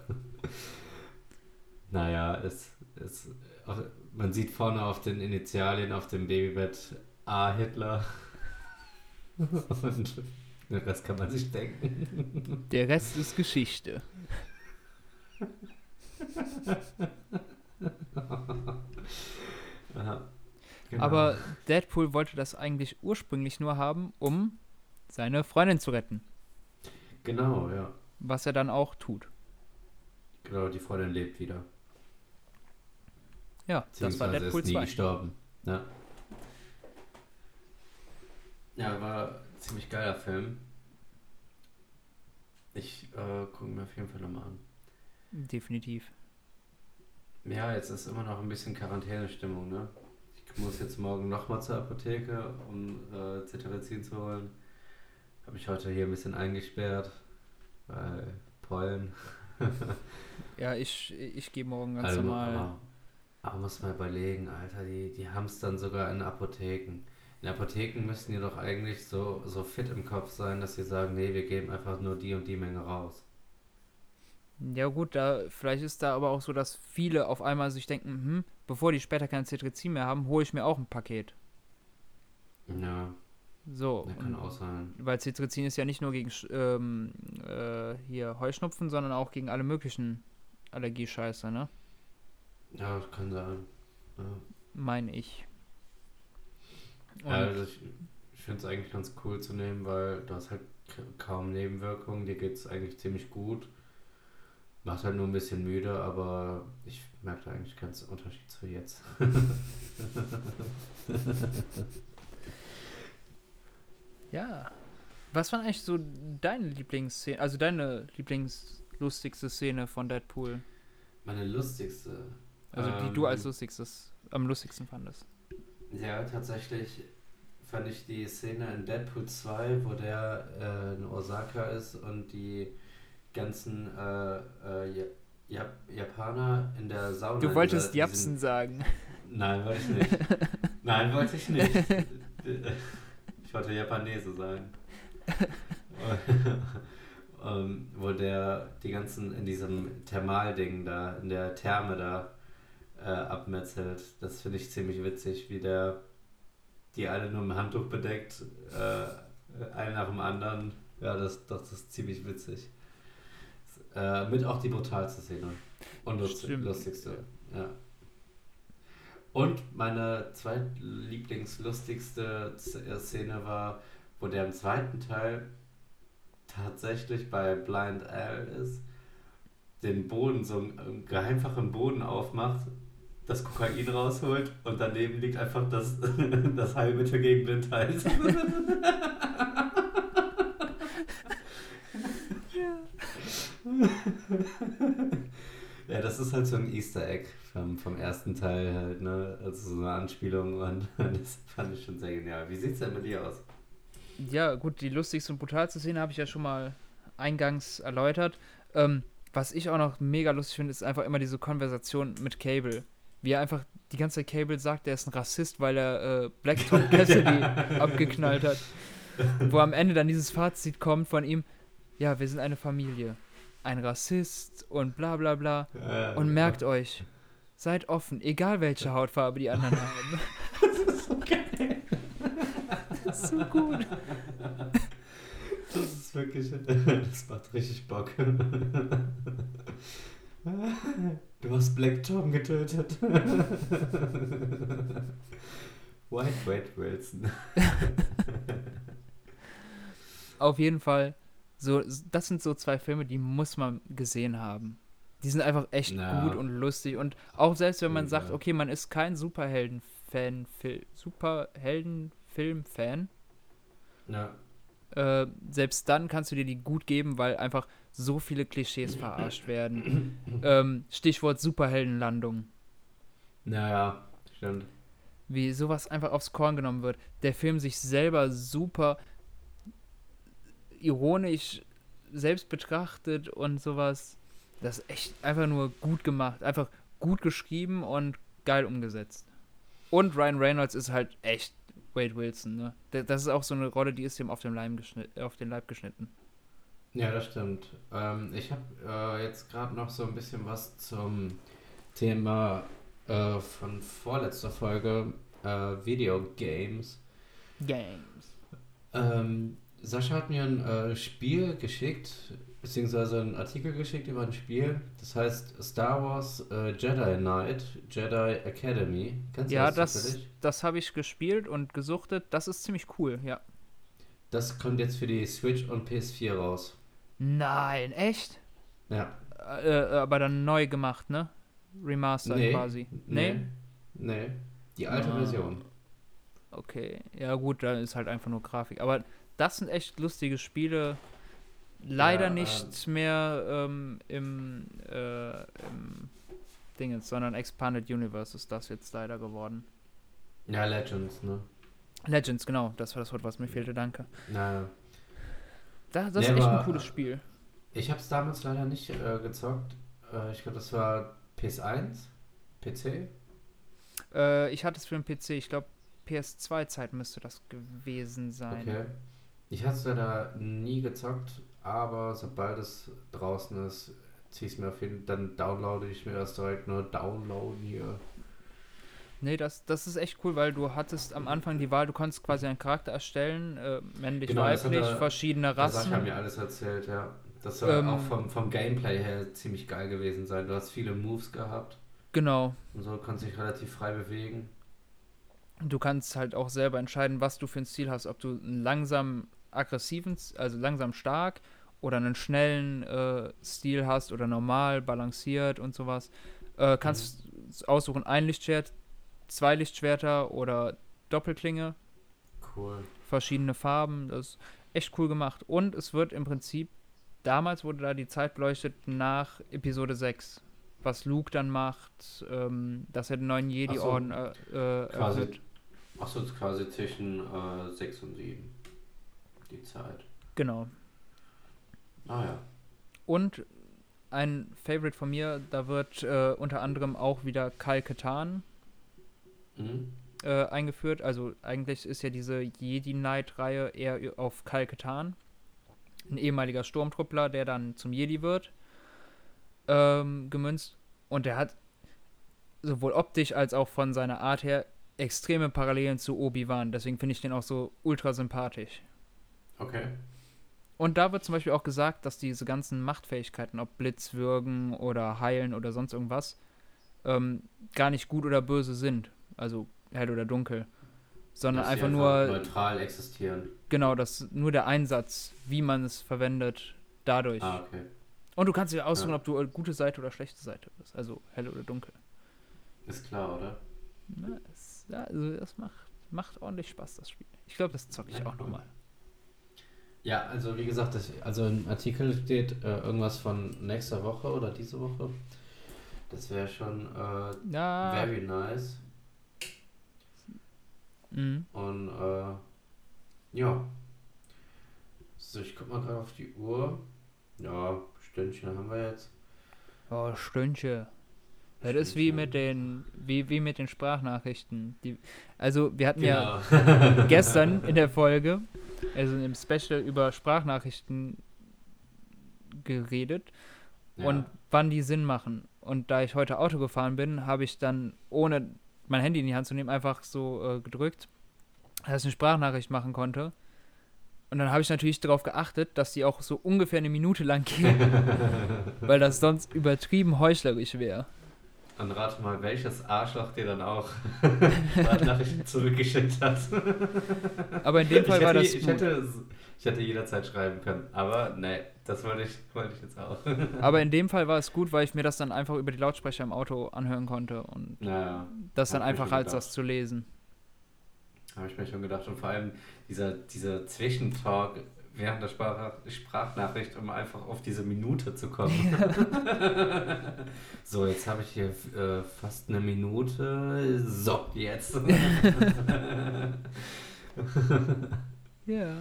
[SPEAKER 2] naja, es, es, auch, man sieht vorne auf den Initialien auf dem Babybett A Hitler und den Rest kann man sich denken.
[SPEAKER 1] Der Rest ist Geschichte.
[SPEAKER 2] Genau.
[SPEAKER 1] Aber Deadpool wollte das eigentlich ursprünglich nur haben, um seine Freundin zu retten.
[SPEAKER 2] Genau, ja.
[SPEAKER 1] Was er dann auch tut.
[SPEAKER 2] Genau, die Freundin lebt wieder.
[SPEAKER 1] Ja, das war Deadpool
[SPEAKER 2] ist nie
[SPEAKER 1] 2.
[SPEAKER 2] gestorben. Ja. Ja, war ein ziemlich geiler Film. Ich äh, gucke mir auf jeden Fall nochmal an.
[SPEAKER 1] Definitiv.
[SPEAKER 2] Ja, jetzt ist immer noch ein bisschen Quarantänestimmung, ne? Ich muss jetzt morgen nochmal zur Apotheke, um äh, Cetirizin zu holen. Habe mich heute hier ein bisschen eingesperrt, weil Pollen.
[SPEAKER 1] Ja, ich, ich gehe morgen ganz
[SPEAKER 2] Also,
[SPEAKER 1] normal.
[SPEAKER 2] Aber, aber muss mal überlegen, Alter, die, die haben es dann sogar in Apotheken. In Apotheken müssten die doch eigentlich so, so fit im Kopf sein, dass sie sagen, nee, wir geben einfach nur die und die Menge raus.
[SPEAKER 1] Ja gut, da vielleicht ist da aber auch so, dass viele auf einmal sich denken, hm, bevor die später kein Cetirizin mehr haben, hole ich mir auch ein Paket.
[SPEAKER 2] Ja.
[SPEAKER 1] So.
[SPEAKER 2] Ja, kann auch sein.
[SPEAKER 1] Weil Cetirizin ist ja nicht nur gegen ähm, äh, hier Heuschnupfen, sondern auch gegen alle möglichen Allergiescheiße, ne?
[SPEAKER 2] Ja, kann sein. Ja.
[SPEAKER 1] Meine ich.
[SPEAKER 2] Ja, also ich, ich finde es eigentlich ganz cool zu nehmen, weil du hast halt kaum Nebenwirkungen, dir geht es eigentlich ziemlich gut. Macht halt nur ein bisschen müde, aber ich merke da eigentlich keinen Unterschied zu jetzt.
[SPEAKER 1] ja. Was war eigentlich so deine Lieblingsszene, also deine lieblingslustigste Szene von Deadpool?
[SPEAKER 2] Meine lustigste.
[SPEAKER 1] Also die
[SPEAKER 2] ähm,
[SPEAKER 1] du als lustigstes, am lustigsten fandest.
[SPEAKER 2] Ja, tatsächlich fand ich die Szene in Deadpool 2, wo der äh, in Osaka ist und die ganzen äh, äh, Jap Japaner in der Sauna.
[SPEAKER 1] Du wolltest
[SPEAKER 2] dieser,
[SPEAKER 1] Japsen sagen.
[SPEAKER 2] Nein, wollte ich nicht. Nein, wollte ich nicht. Ich wollte Japanese sagen. um, wo der die ganzen in diesem Thermalding da, in der Therme da äh, abmetzelt. Das finde ich ziemlich witzig, wie der die alle nur im Handtuch bedeckt, äh, einen nach dem anderen. Ja, das, das ist ziemlich witzig. Äh, mit auch die brutalste Szene. Und lustig, lustigste. Ja. Und meine zweitlieblingslustigste Szene war, wo der im zweiten Teil tatsächlich bei Blind Al ist, den Boden, so einen geheimfachen Boden aufmacht, das Kokain rausholt und daneben liegt einfach das, das Heilmittel gegen Blindheit. ja, das ist halt so ein Easter Egg vom, vom ersten Teil halt, ne? Also so eine Anspielung und das fand ich schon sehr genial. Wie sieht's denn mit dir aus?
[SPEAKER 1] Ja, gut, die lustigste und brutalste Szene habe ich ja schon mal eingangs erläutert. Ähm, was ich auch noch mega lustig finde, ist einfach immer diese Konversation mit Cable. Wie er einfach die ganze Zeit Cable sagt, er ist ein Rassist, weil er äh, Black Tom Cassidy abgeknallt hat. Wo am Ende dann dieses Fazit kommt von ihm, ja, wir sind eine Familie. Ein Rassist und bla bla bla.
[SPEAKER 2] Ja,
[SPEAKER 1] und merkt euch, seid offen, egal welche Hautfarbe die anderen haben.
[SPEAKER 2] Das ist so geil.
[SPEAKER 1] Das ist so gut.
[SPEAKER 2] Das ist wirklich. Das macht richtig Bock. Du hast Black Tom getötet. White White Wilson.
[SPEAKER 1] Auf jeden Fall, so, das sind so zwei Filme, die muss man gesehen haben. Die sind einfach echt
[SPEAKER 2] Ja.
[SPEAKER 1] gut und lustig. Und auch selbst wenn man
[SPEAKER 2] Ja.
[SPEAKER 1] sagt, okay, man ist kein Superhelden-Fan, Fil- Superhelden-Film-Fan,
[SPEAKER 2] Ja.
[SPEAKER 1] äh, selbst dann kannst du dir die gut geben, weil einfach so viele Klischees verarscht werden. ähm, Stichwort Superheldenlandung.
[SPEAKER 2] Naja, stimmt.
[SPEAKER 1] Wie sowas einfach aufs Korn genommen wird. Der Film sich selber super ironisch selbst betrachtet und sowas. Das ist echt einfach nur gut gemacht. Einfach gut geschrieben und geil umgesetzt. Und Ryan Reynolds ist halt echt Wade Wilson, ne? Das ist auch so eine Rolle, die ist ihm auf, dem Leim auf den Leib geschnitten.
[SPEAKER 2] Ja, das stimmt. Ähm, ich habe äh, jetzt gerade noch so ein bisschen was zum Thema äh, von vorletzter Folge äh, Videogames.
[SPEAKER 1] Games.
[SPEAKER 2] Ähm, Sascha hat mir ein äh, Spiel geschickt, beziehungsweise einen Artikel geschickt über ein Spiel. Das heißt Star Wars äh, Jedi Knight, Jedi Academy. Kennst du
[SPEAKER 1] Ja,
[SPEAKER 2] das
[SPEAKER 1] das,
[SPEAKER 2] zufällig?
[SPEAKER 1] das habe ich gespielt und gesuchtet. Das ist ziemlich cool, ja.
[SPEAKER 2] Das kommt jetzt für die Switch und PS4 raus.
[SPEAKER 1] Nein, echt?
[SPEAKER 2] Ja.
[SPEAKER 1] Äh, äh, aber dann neu gemacht, ne? Remastered
[SPEAKER 2] Nee,
[SPEAKER 1] quasi.
[SPEAKER 2] Nee. Nee. Die alte
[SPEAKER 1] Ah.
[SPEAKER 2] Version.
[SPEAKER 1] Okay, ja gut, da ist halt einfach nur Grafik. Aber das sind echt lustige Spiele. Leider
[SPEAKER 2] Ja,
[SPEAKER 1] nicht mehr ähm, im, äh, im Dingens, sondern Expanded Universe ist das jetzt leider geworden.
[SPEAKER 2] Ja, Legends, ne?
[SPEAKER 1] Legends, genau, das war das Wort, was mir fehlte, danke.
[SPEAKER 2] Naja.
[SPEAKER 1] Da, das
[SPEAKER 2] Nee,
[SPEAKER 1] ist echt ein cooles Spiel.
[SPEAKER 2] Ich habe es damals leider nicht äh, gezockt. Äh, ich glaube, das war PS1, PC.
[SPEAKER 1] Äh, ich hatte es für den PC, ich glaube PS2-Zeit müsste das gewesen sein.
[SPEAKER 2] Okay. Ich hatte es leider nie gezockt, aber sobald es draußen ist, ziehe ich es mir auf jeden Fall, dann downloade ich mir das direkt nur downloaden hier.
[SPEAKER 1] Nee, das, das ist echt cool, weil du hattest am Anfang die Wahl, du konntest quasi einen Charakter erstellen, äh, männlich,
[SPEAKER 2] Genau, das
[SPEAKER 1] weiblich,
[SPEAKER 2] hat er-
[SPEAKER 1] verschiedene
[SPEAKER 2] Das Sascha
[SPEAKER 1] Rassen.
[SPEAKER 2] mir alles erzählt, ja. Das soll
[SPEAKER 1] Ähm,
[SPEAKER 2] auch vom, vom Gameplay her ziemlich geil gewesen sein. Du hast viele Moves gehabt
[SPEAKER 1] Genau.
[SPEAKER 2] und so kannst dich relativ frei bewegen.
[SPEAKER 1] Du kannst halt auch selber entscheiden, was du für einen Stil hast, ob du einen langsam aggressiven, also langsam stark oder einen schnellen äh, Stil hast oder normal, balanciert und sowas. Äh, kannst aussuchen, ein Lichtschwert, zwei Lichtschwerter oder Doppelklinge,
[SPEAKER 2] Cool.
[SPEAKER 1] verschiedene Farben. Das ist echt cool gemacht. Und es wird im Prinzip, damals wurde da die Zeit beleuchtet nach Episode 6. Was Luke dann macht, ähm, dass er den neuen Jedi-Orden äh, äh,
[SPEAKER 2] Quasi.
[SPEAKER 1] erhöht.
[SPEAKER 2] Achso, quasi zwischen äh, 6 und 7. Die Zeit.
[SPEAKER 1] Genau.
[SPEAKER 2] Ah ja.
[SPEAKER 1] Und ein Favorite von mir, da wird äh, unter anderem auch wieder Kal Ketan
[SPEAKER 2] Mhm.
[SPEAKER 1] äh, eingeführt. Also eigentlich ist ja diese Jedi Knight-Reihe eher auf Kal Ketan. Ein ehemaliger Sturmtruppler, der dann zum Jedi wird, ähm, gemünzt. Und der hat sowohl optisch als auch von seiner Art her extreme Parallelen zu Obi-Wan. Deswegen finde ich den auch so ultra sympathisch.
[SPEAKER 2] Okay.
[SPEAKER 1] Und da wird zum Beispiel auch gesagt, dass diese ganzen Machtfähigkeiten, ob Blitzwürgen oder Heilen oder sonst irgendwas, ähm, gar nicht gut oder böse sind. Also hell oder dunkel. Sondern
[SPEAKER 2] Dass sie
[SPEAKER 1] einfach nur,
[SPEAKER 2] neutral existieren.
[SPEAKER 1] genau, das nur der Einsatz, wie man es verwendet, dadurch.
[SPEAKER 2] Ah, okay.
[SPEAKER 1] Und du kannst dir aussuchen,
[SPEAKER 2] Ja.
[SPEAKER 1] ob du äh, gute Seite oder schlechte Seite bist. Also hell oder dunkel.
[SPEAKER 2] Ist klar, oder?
[SPEAKER 1] Na, es, ja, also das macht, macht ordentlich Spaß, das Spiel. Ich glaube, das zocke ich
[SPEAKER 2] Ja,
[SPEAKER 1] auch
[SPEAKER 2] cool.
[SPEAKER 1] nochmal.
[SPEAKER 2] Ja, also wie gesagt, das, also im Artikel steht äh, irgendwas von nächster Woche oder diese Woche. Das wäre schon äh,
[SPEAKER 1] Ja.
[SPEAKER 2] very nice.
[SPEAKER 1] Mhm.
[SPEAKER 2] Und äh, ja. So, ich guck mal gerade auf die Uhr. Ja, Stündchen haben wir jetzt.
[SPEAKER 1] Oh, Stündchen. Das ist wie mit den, wie, wie mit den Sprachnachrichten. Die, also wir hatten
[SPEAKER 2] Genau.
[SPEAKER 1] ja gestern in der Folge, also im Special über Sprachnachrichten geredet
[SPEAKER 2] Ja.
[SPEAKER 1] und wann die Sinn machen. Und da ich heute Auto gefahren bin, habe ich dann, ohne mein Handy in die Hand zu nehmen, einfach so äh, gedrückt, dass ich eine Sprachnachricht machen konnte. Und dann habe ich natürlich darauf geachtet, dass die auch so ungefähr eine Minute lang geht, weil das sonst übertrieben heuchlerisch wäre.
[SPEAKER 2] Und rate mal, welches Arschloch dir dann auch Nachrichten zurückgeschickt hat.
[SPEAKER 1] Aber in dem Fall
[SPEAKER 2] ich
[SPEAKER 1] war
[SPEAKER 2] hätte,
[SPEAKER 1] das
[SPEAKER 2] ich, hätte, ich hätte jederzeit schreiben können. Aber nee, das wollte ich, wollte ich jetzt auch.
[SPEAKER 1] Aber in dem Fall war es gut, weil ich mir das dann einfach über die Lautsprecher im Auto anhören konnte und
[SPEAKER 2] Naja,
[SPEAKER 1] das dann einfacher als das zu lesen.
[SPEAKER 2] habe ich mir schon gedacht. Und vor allem dieser, dieser Zwischentalk während der Sprach Sprachnachricht, um einfach auf diese Minute zu kommen. so, jetzt habe ich hier äh, fast eine Minute. So, jetzt.
[SPEAKER 1] Ja.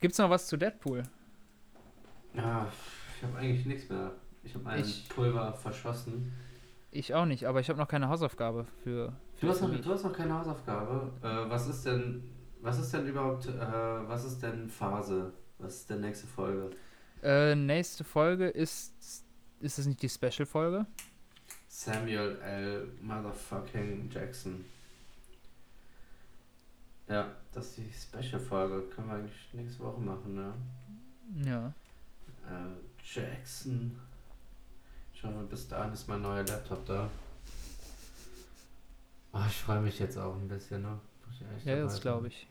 [SPEAKER 1] Gibt's noch was zu Deadpool?
[SPEAKER 2] ja, ich habe eigentlich nichts mehr. Ich habe ein
[SPEAKER 1] Ich-
[SPEAKER 2] Pulver verschossen.
[SPEAKER 1] Ich auch nicht, aber ich habe noch keine Hausaufgabe für. für
[SPEAKER 2] Du hast, noch, du hast noch keine Hausaufgabe. Äh, was ist denn, was ist denn überhaupt, äh, was ist denn Phase? Was ist denn nächste Folge?
[SPEAKER 1] Äh, nächste Folge ist. Ist es nicht die Special-Folge?
[SPEAKER 2] Samuel L. Motherfucking Jackson. Ja, das ist die Special-Folge. Können wir eigentlich nächste Woche machen, ne?
[SPEAKER 1] Ja.
[SPEAKER 2] Äh, Jackson. Ich hoffe, bis dahin ist mein neuer Laptop da. Ah, ich freue mich jetzt auch ein bisschen, ne? Muss ich
[SPEAKER 1] Ja, das
[SPEAKER 2] sein.
[SPEAKER 1] glaube ich.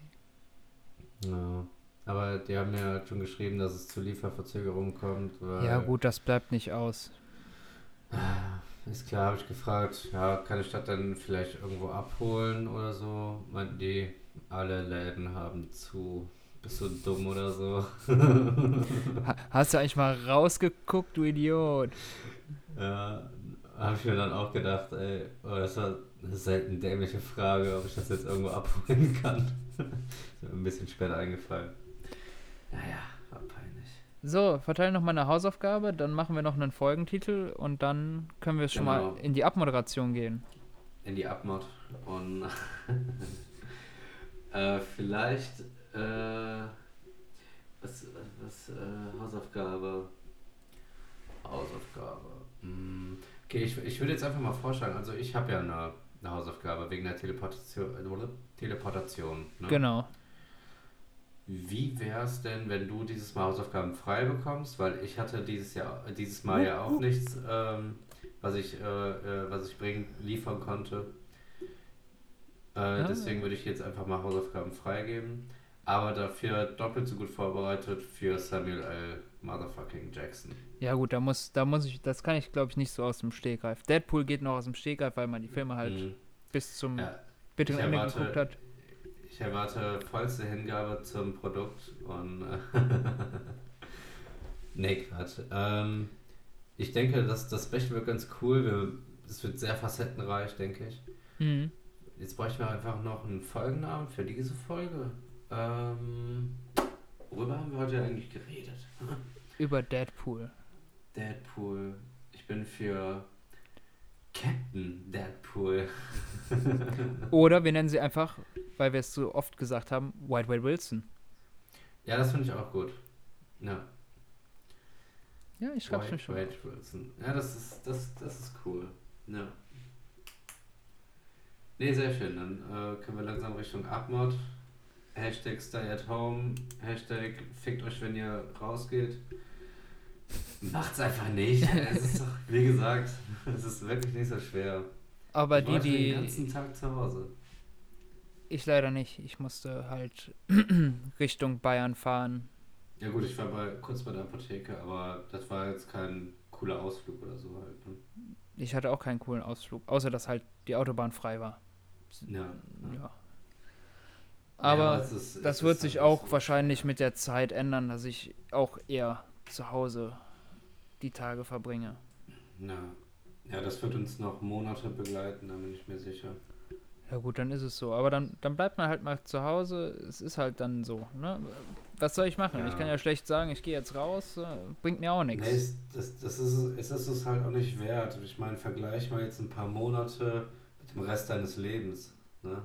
[SPEAKER 2] Ja. Aber die haben ja schon geschrieben, dass es zu Lieferverzögerungen kommt.
[SPEAKER 1] Ja, gut, das bleibt nicht aus.
[SPEAKER 2] Ist klar, habe ich gefragt, ja, kann ich das dann vielleicht irgendwo abholen oder so? Meinten die, alle Läden haben zu. Bist du dumm oder so?
[SPEAKER 1] Ha hast du eigentlich mal rausgeguckt, du Idiot?
[SPEAKER 2] Ja, habe ich mir dann auch gedacht, ey, oh, das war eine selten dämliche Frage, ob ich das jetzt irgendwo abholen kann. ist mir ein bisschen später eingefallen. Naja, war peinlich.
[SPEAKER 1] So, verteile noch mal eine Hausaufgabe, dann machen wir noch einen Folgentitel und dann können wir schon
[SPEAKER 2] Genau.
[SPEAKER 1] mal in die Abmoderation gehen.
[SPEAKER 2] in die Abmod und äh, vielleicht äh, was, was äh, Hausaufgabe Hausaufgabe hm, Okay, ich, ich würde jetzt einfach mal vorschlagen, also ich habe ja eine, eine Hausaufgabe wegen der Teleportation. Teleportation ne?
[SPEAKER 1] Genau.
[SPEAKER 2] Wie wäre es denn, wenn du dieses Mal Hausaufgaben frei bekommst? Weil ich hatte dieses Jahr, dieses Mal ja auch nichts, ähm, was ich, äh, äh, was ich bringen, liefern konnte. Äh,
[SPEAKER 1] Ah.
[SPEAKER 2] Deswegen würde ich jetzt einfach mal Hausaufgaben freigeben. Aber dafür doppelt so gut vorbereitet für Samuel L. Motherfucking Jackson.
[SPEAKER 1] Ja gut, da muss, da muss ich, das kann ich glaube ich nicht so aus dem Stegreif. Deadpool geht noch aus dem Stegreif, weil man die Filme halt
[SPEAKER 2] Mhm.
[SPEAKER 1] bis zum
[SPEAKER 2] Ja,
[SPEAKER 1] bitteren
[SPEAKER 2] ich
[SPEAKER 1] Ende
[SPEAKER 2] erwarte-
[SPEAKER 1] geguckt hat.
[SPEAKER 2] Ich erwarte vollste Hingabe zum Produkt und äh, nee, Quatsch. Ähm, ich denke, dass das Special wird ganz cool. Wir, es wird sehr facettenreich, denke ich.
[SPEAKER 1] Mhm.
[SPEAKER 2] Jetzt bräuchten wir einfach noch einen Folgennamen für diese Folge. Ähm, worüber haben wir heute eigentlich geredet?
[SPEAKER 1] Über Deadpool.
[SPEAKER 2] Deadpool. Ich bin für Captain Deadpool.
[SPEAKER 1] Oder wir nennen sie einfach, weil wir es so oft gesagt haben, White Whale Wilson.
[SPEAKER 2] Ja, das finde ich auch gut. Ja.
[SPEAKER 1] Ja, ich mir
[SPEAKER 2] White,
[SPEAKER 1] schon.
[SPEAKER 2] White Wilson. Ja, das ist, das, das ist cool. Ja. Nee, sehr schön. Dann äh, können wir langsam Richtung Abmod. Hashtag stay at home. Hashtag fickt euch, wenn ihr rausgeht. Macht's einfach nicht. es ist doch, wie gesagt, es ist wirklich nicht so schwer.
[SPEAKER 1] Aber
[SPEAKER 2] ich
[SPEAKER 1] die,
[SPEAKER 2] war den
[SPEAKER 1] die.
[SPEAKER 2] ganzen Tag zu Hause.
[SPEAKER 1] Ich leider nicht. Ich musste halt Richtung Bayern fahren.
[SPEAKER 2] Ja gut, ich war bei, kurz bei der Apotheke, aber das war jetzt kein cooler Ausflug oder so halt. Ne?
[SPEAKER 1] Ich hatte auch keinen coolen Ausflug, außer dass halt die Autobahn frei war.
[SPEAKER 2] Ja.
[SPEAKER 1] Ja. Aber
[SPEAKER 2] es ist-
[SPEAKER 1] das wird sich
[SPEAKER 2] halt
[SPEAKER 1] auch wahrscheinlich mit der Zeit ändern, dass ich auch eher zu Hause die Tage verbringe.
[SPEAKER 2] Ja. ja, das wird uns noch Monate begleiten, da bin ich mir sicher.
[SPEAKER 1] Ja gut, dann ist es so. Aber dann, dann bleibt man halt mal zu Hause. Es ist halt dann so. Ne? Was soll ich machen?
[SPEAKER 2] Ja.
[SPEAKER 1] Ich kann ja schlecht sagen, ich gehe jetzt raus. äh, Bringt mir auch
[SPEAKER 2] Nee,
[SPEAKER 1] nichts.
[SPEAKER 2] es, das, das ist, es ist es halt auch nicht wert. Ich meine, vergleich mal jetzt ein paar Monate mit dem Rest deines Lebens. Ne?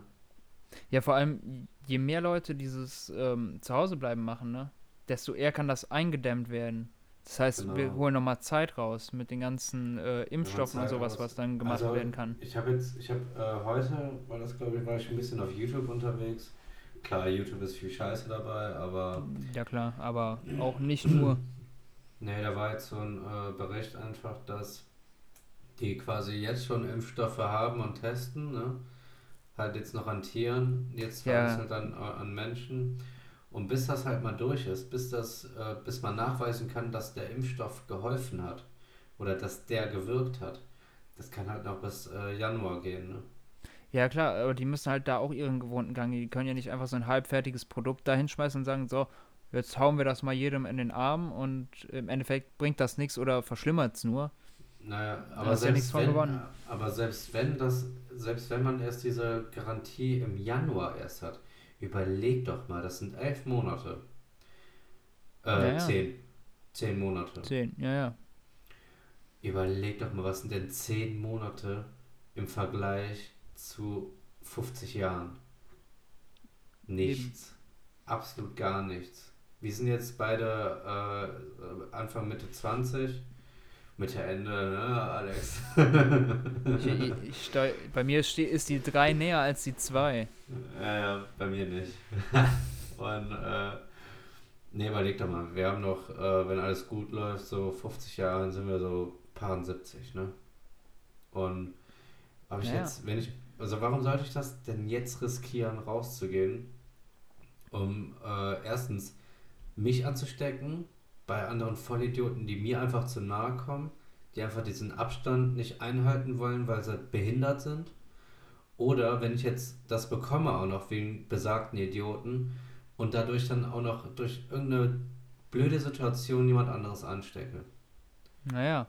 [SPEAKER 1] Ja, vor allem, je mehr Leute dieses ähm, Zuhausebleiben machen, ne, desto eher kann das eingedämmt werden. Das heißt, wir
[SPEAKER 2] Genau.
[SPEAKER 1] holen nochmal Zeit raus mit den ganzen äh, Impfstoffen und sowas,
[SPEAKER 2] raus.
[SPEAKER 1] was dann gemacht
[SPEAKER 2] Also,
[SPEAKER 1] werden kann.
[SPEAKER 2] Ich habe jetzt, ich habe äh, heute, war das glaube ich, war ich ein bisschen auf YouTube unterwegs. Klar, YouTube ist viel Scheiße dabei, aber
[SPEAKER 1] Ja klar, aber auch nicht nur.
[SPEAKER 2] Nee, da war jetzt so ein äh, Bericht einfach, dass die quasi jetzt schon Impfstoffe haben und testen, ne? Halt jetzt noch an Tieren, jetzt
[SPEAKER 1] Ja.
[SPEAKER 2] halt dann äh, an Menschen. Und bis das halt mal durch ist, bis das, äh, bis man nachweisen kann, dass der Impfstoff geholfen hat oder dass der gewirkt hat, das kann halt noch bis äh, Januar gehen, ne?
[SPEAKER 1] Ja klar, aber die müssen halt da auch ihren gewohnten Gang. gehen. Die können ja nicht einfach so ein halbfertiges Produkt da hinschmeißen und sagen, so, jetzt hauen wir das mal jedem in den Arm und im Endeffekt bringt das nichts oder verschlimmert es nur.
[SPEAKER 2] Naja, aber
[SPEAKER 1] ja
[SPEAKER 2] selbst,
[SPEAKER 1] von
[SPEAKER 2] wenn, aber selbst wenn das, selbst wenn man erst diese Garantie im Januar erst hat, überleg doch mal, das sind elf Monate. Äh,
[SPEAKER 1] Ja, ja.
[SPEAKER 2] zehn. Zehn Monate.
[SPEAKER 1] Zehn, ja, ja.
[SPEAKER 2] Überleg doch mal, was sind denn zehn Monate im Vergleich zu 50 Jahren? Nichts. Absolut gar nichts. Wir sind jetzt beide äh, Anfang Mitte 20. Mitte Ende, ne, Alex?
[SPEAKER 1] Ich, ich, ich steu, bei mir ste ist die 3 näher als die 2.
[SPEAKER 2] Ja, bei mir nicht. Und, äh, nee, überleg doch mal, wir haben noch, äh, wenn alles gut läuft, so 50 Jahre, sind wir so paar 70, ne? Und habe ich
[SPEAKER 1] ja.
[SPEAKER 2] jetzt, wenn ich, also warum sollte ich das denn jetzt riskieren, rauszugehen, um äh, erstens mich anzustecken bei anderen Vollidioten, die mir einfach zu nahe kommen, die einfach diesen Abstand nicht einhalten wollen, weil sie behindert sind. Oder wenn ich jetzt das bekomme auch noch wegen besagten Idioten und dadurch dann auch noch durch irgendeine blöde Situation jemand anderes anstecke.
[SPEAKER 1] Naja.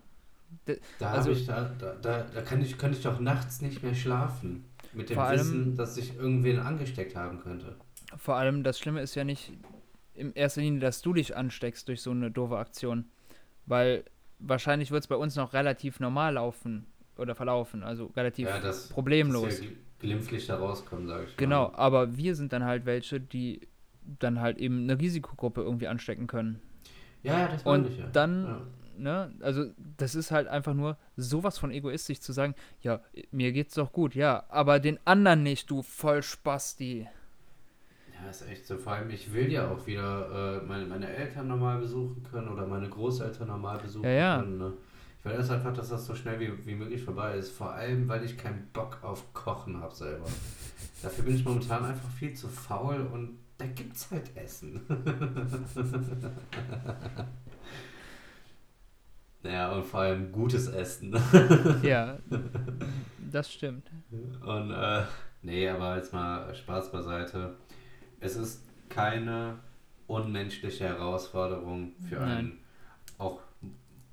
[SPEAKER 2] Da
[SPEAKER 1] Also-
[SPEAKER 2] ich da, da, da, da kann ich, könnte ich doch nachts nicht mehr schlafen. Mit dem
[SPEAKER 1] Vor allem-
[SPEAKER 2] Wissen, dass ich irgendwen angesteckt haben könnte.
[SPEAKER 1] Vor allem, das Schlimme ist ja nicht in erster Linie, dass du dich ansteckst durch so eine doofe Aktion. Weil wahrscheinlich wird es bei uns noch relativ normal laufen oder verlaufen. Also relativ
[SPEAKER 2] Ja, das-
[SPEAKER 1] problemlos.
[SPEAKER 2] Gl- glimpflich da rauskommen, sage ich
[SPEAKER 1] Genau,
[SPEAKER 2] mal.
[SPEAKER 1] aber wir sind dann halt welche, die dann halt eben eine Risikogruppe irgendwie anstecken können.
[SPEAKER 2] Ja, ja, das
[SPEAKER 1] Und
[SPEAKER 2] ich ja.
[SPEAKER 1] dann
[SPEAKER 2] Ja.
[SPEAKER 1] ne, also das ist halt einfach nur sowas von egoistisch zu sagen, ja, mir geht's doch gut, ja, aber den anderen nicht, du Vollspasti.
[SPEAKER 2] Ja, ist echt so. Vor allem, ich will ja auch wieder äh, meine, meine Eltern normal besuchen können oder meine Großeltern normal besuchen
[SPEAKER 1] Ja, ja.
[SPEAKER 2] können. Ne? Ich will das einfach, dass das so schnell wie, wie möglich vorbei ist. Vor allem, weil ich keinen Bock auf Kochen habe selber. Dafür bin ich momentan einfach viel zu faul und da gibt's halt Essen. ja, und vor allem gutes Essen.
[SPEAKER 1] Ja, das stimmt.
[SPEAKER 2] Und äh, nee, aber jetzt mal Spaß beiseite. Es ist keine unmenschliche Herausforderung für
[SPEAKER 1] Nein.
[SPEAKER 2] einen auch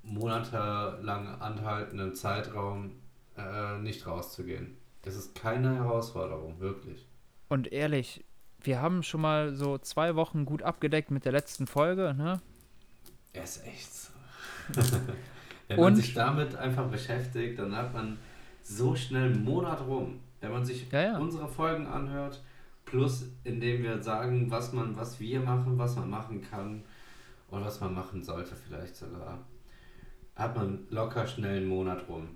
[SPEAKER 2] monatelang anhaltenden Zeitraum äh, nicht rauszugehen. Es ist keine Herausforderung, wirklich.
[SPEAKER 1] Und ehrlich, wir haben schon mal so zwei Wochen gut abgedeckt mit der letzten Folge, ne?
[SPEAKER 2] Er ist echt so. Wenn man
[SPEAKER 1] Und-
[SPEAKER 2] sich damit einfach beschäftigt, dann hat man so schnell einen Monat rum. Wenn man sich
[SPEAKER 1] Ja, ja.
[SPEAKER 2] unsere Folgen anhört, plus indem wir sagen, was man, was wir machen, was man machen kann und was man machen sollte vielleicht sogar, hat man locker schnell einen Monat rum.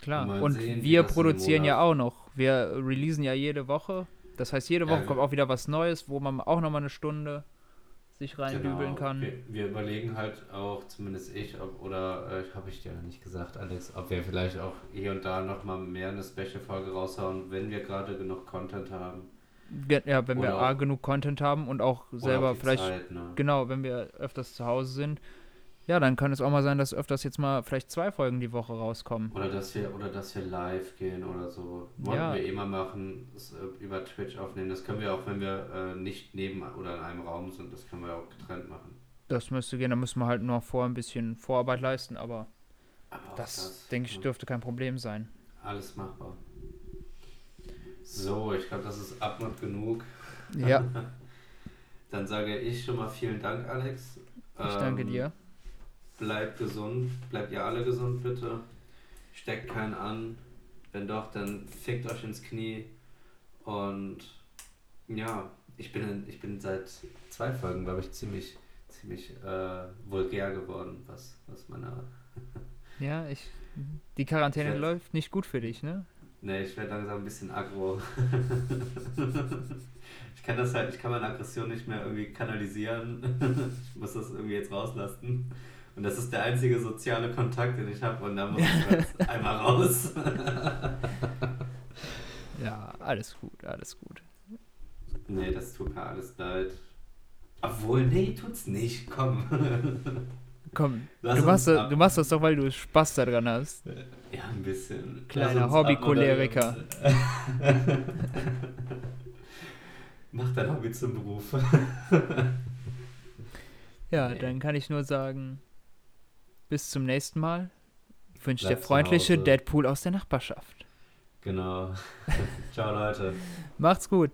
[SPEAKER 1] Klar.
[SPEAKER 2] Mal
[SPEAKER 1] Und
[SPEAKER 2] sehen,
[SPEAKER 1] wir produzieren ja auch noch. Wir releasen ja jede Woche. Das heißt, jede
[SPEAKER 2] Ja,
[SPEAKER 1] Woche
[SPEAKER 2] wir-
[SPEAKER 1] kommt auch wieder was Neues, wo man auch nochmal eine Stunde sich reindübeln kann.
[SPEAKER 2] Genau. Wir, wir überlegen halt auch, zumindest ich, ob, oder äh, habe ich dir noch nicht gesagt, Alex, ob wir vielleicht auch hier und da nochmal mehr eine Special-Folge raushauen, wenn wir gerade genug Content haben.
[SPEAKER 1] Ja, wenn wir
[SPEAKER 2] Oder
[SPEAKER 1] A,
[SPEAKER 2] auch-
[SPEAKER 1] genug Content haben und auch selber vielleicht,
[SPEAKER 2] Zeit, ne?
[SPEAKER 1] genau, wenn wir öfters zu Hause sind, ja, dann kann es auch mal sein, dass öfters jetzt mal vielleicht zwei Folgen die Woche rauskommen.
[SPEAKER 2] Oder dass wir, oder dass wir live gehen oder so. Wollten
[SPEAKER 1] Ja.
[SPEAKER 2] wir eh mal machen, das, äh, über Twitch aufnehmen. Das können wir auch, wenn wir äh, nicht neben oder in einem Raum sind, das können wir auch getrennt machen.
[SPEAKER 1] Das müsste gehen, da müssen wir halt noch vor ein bisschen Vorarbeit leisten, aber
[SPEAKER 2] Aber auch
[SPEAKER 1] das, denke ich,
[SPEAKER 2] ja,
[SPEAKER 1] dürfte kein Problem sein.
[SPEAKER 2] Alles machbar. So, ich glaube, das ist Abmod genug.
[SPEAKER 1] Ja,
[SPEAKER 2] Dann sage ich schon mal vielen Dank, Alex.
[SPEAKER 1] ich danke
[SPEAKER 2] Ähm,
[SPEAKER 1] dir.
[SPEAKER 2] Bleibt gesund, bleibt ihr alle gesund bitte. Steckt keinen an. Wenn doch, dann fickt euch ins Knie. Und ja, ich bin, in, ich bin seit zwei Folgen, glaube ich, ziemlich, ziemlich äh, vulgär geworden, was, was meine.
[SPEAKER 1] Ja, ich. Die Quarantäne läuft nicht gut für dich, ne?
[SPEAKER 2] Ne, ich werde langsam ein bisschen aggro. ich kann das halt, ich kann meine Aggression nicht mehr irgendwie kanalisieren. ich muss das irgendwie jetzt rauslassen. Und das ist der einzige soziale Kontakt, den ich habe. Und da muss ich jetzt einmal raus.
[SPEAKER 1] Ja, alles gut, alles gut.
[SPEAKER 2] nee, das tut mir alles leid. Obwohl, nee, tut's nicht. Komm.
[SPEAKER 1] Komm,
[SPEAKER 2] Lass
[SPEAKER 1] du machst, das, du machst das doch, weil du Spaß daran hast.
[SPEAKER 2] Ja, ein bisschen.
[SPEAKER 1] Kleiner
[SPEAKER 2] abmoderieren. Mach dein Hobby zum Beruf.
[SPEAKER 1] Ja,
[SPEAKER 2] Nee.
[SPEAKER 1] dann kann ich nur sagen, bis zum nächsten Mal. Ich wünsche dir freundliche. Deadpool aus der Nachbarschaft.
[SPEAKER 2] Genau. Ciao, Leute.
[SPEAKER 1] Macht's gut.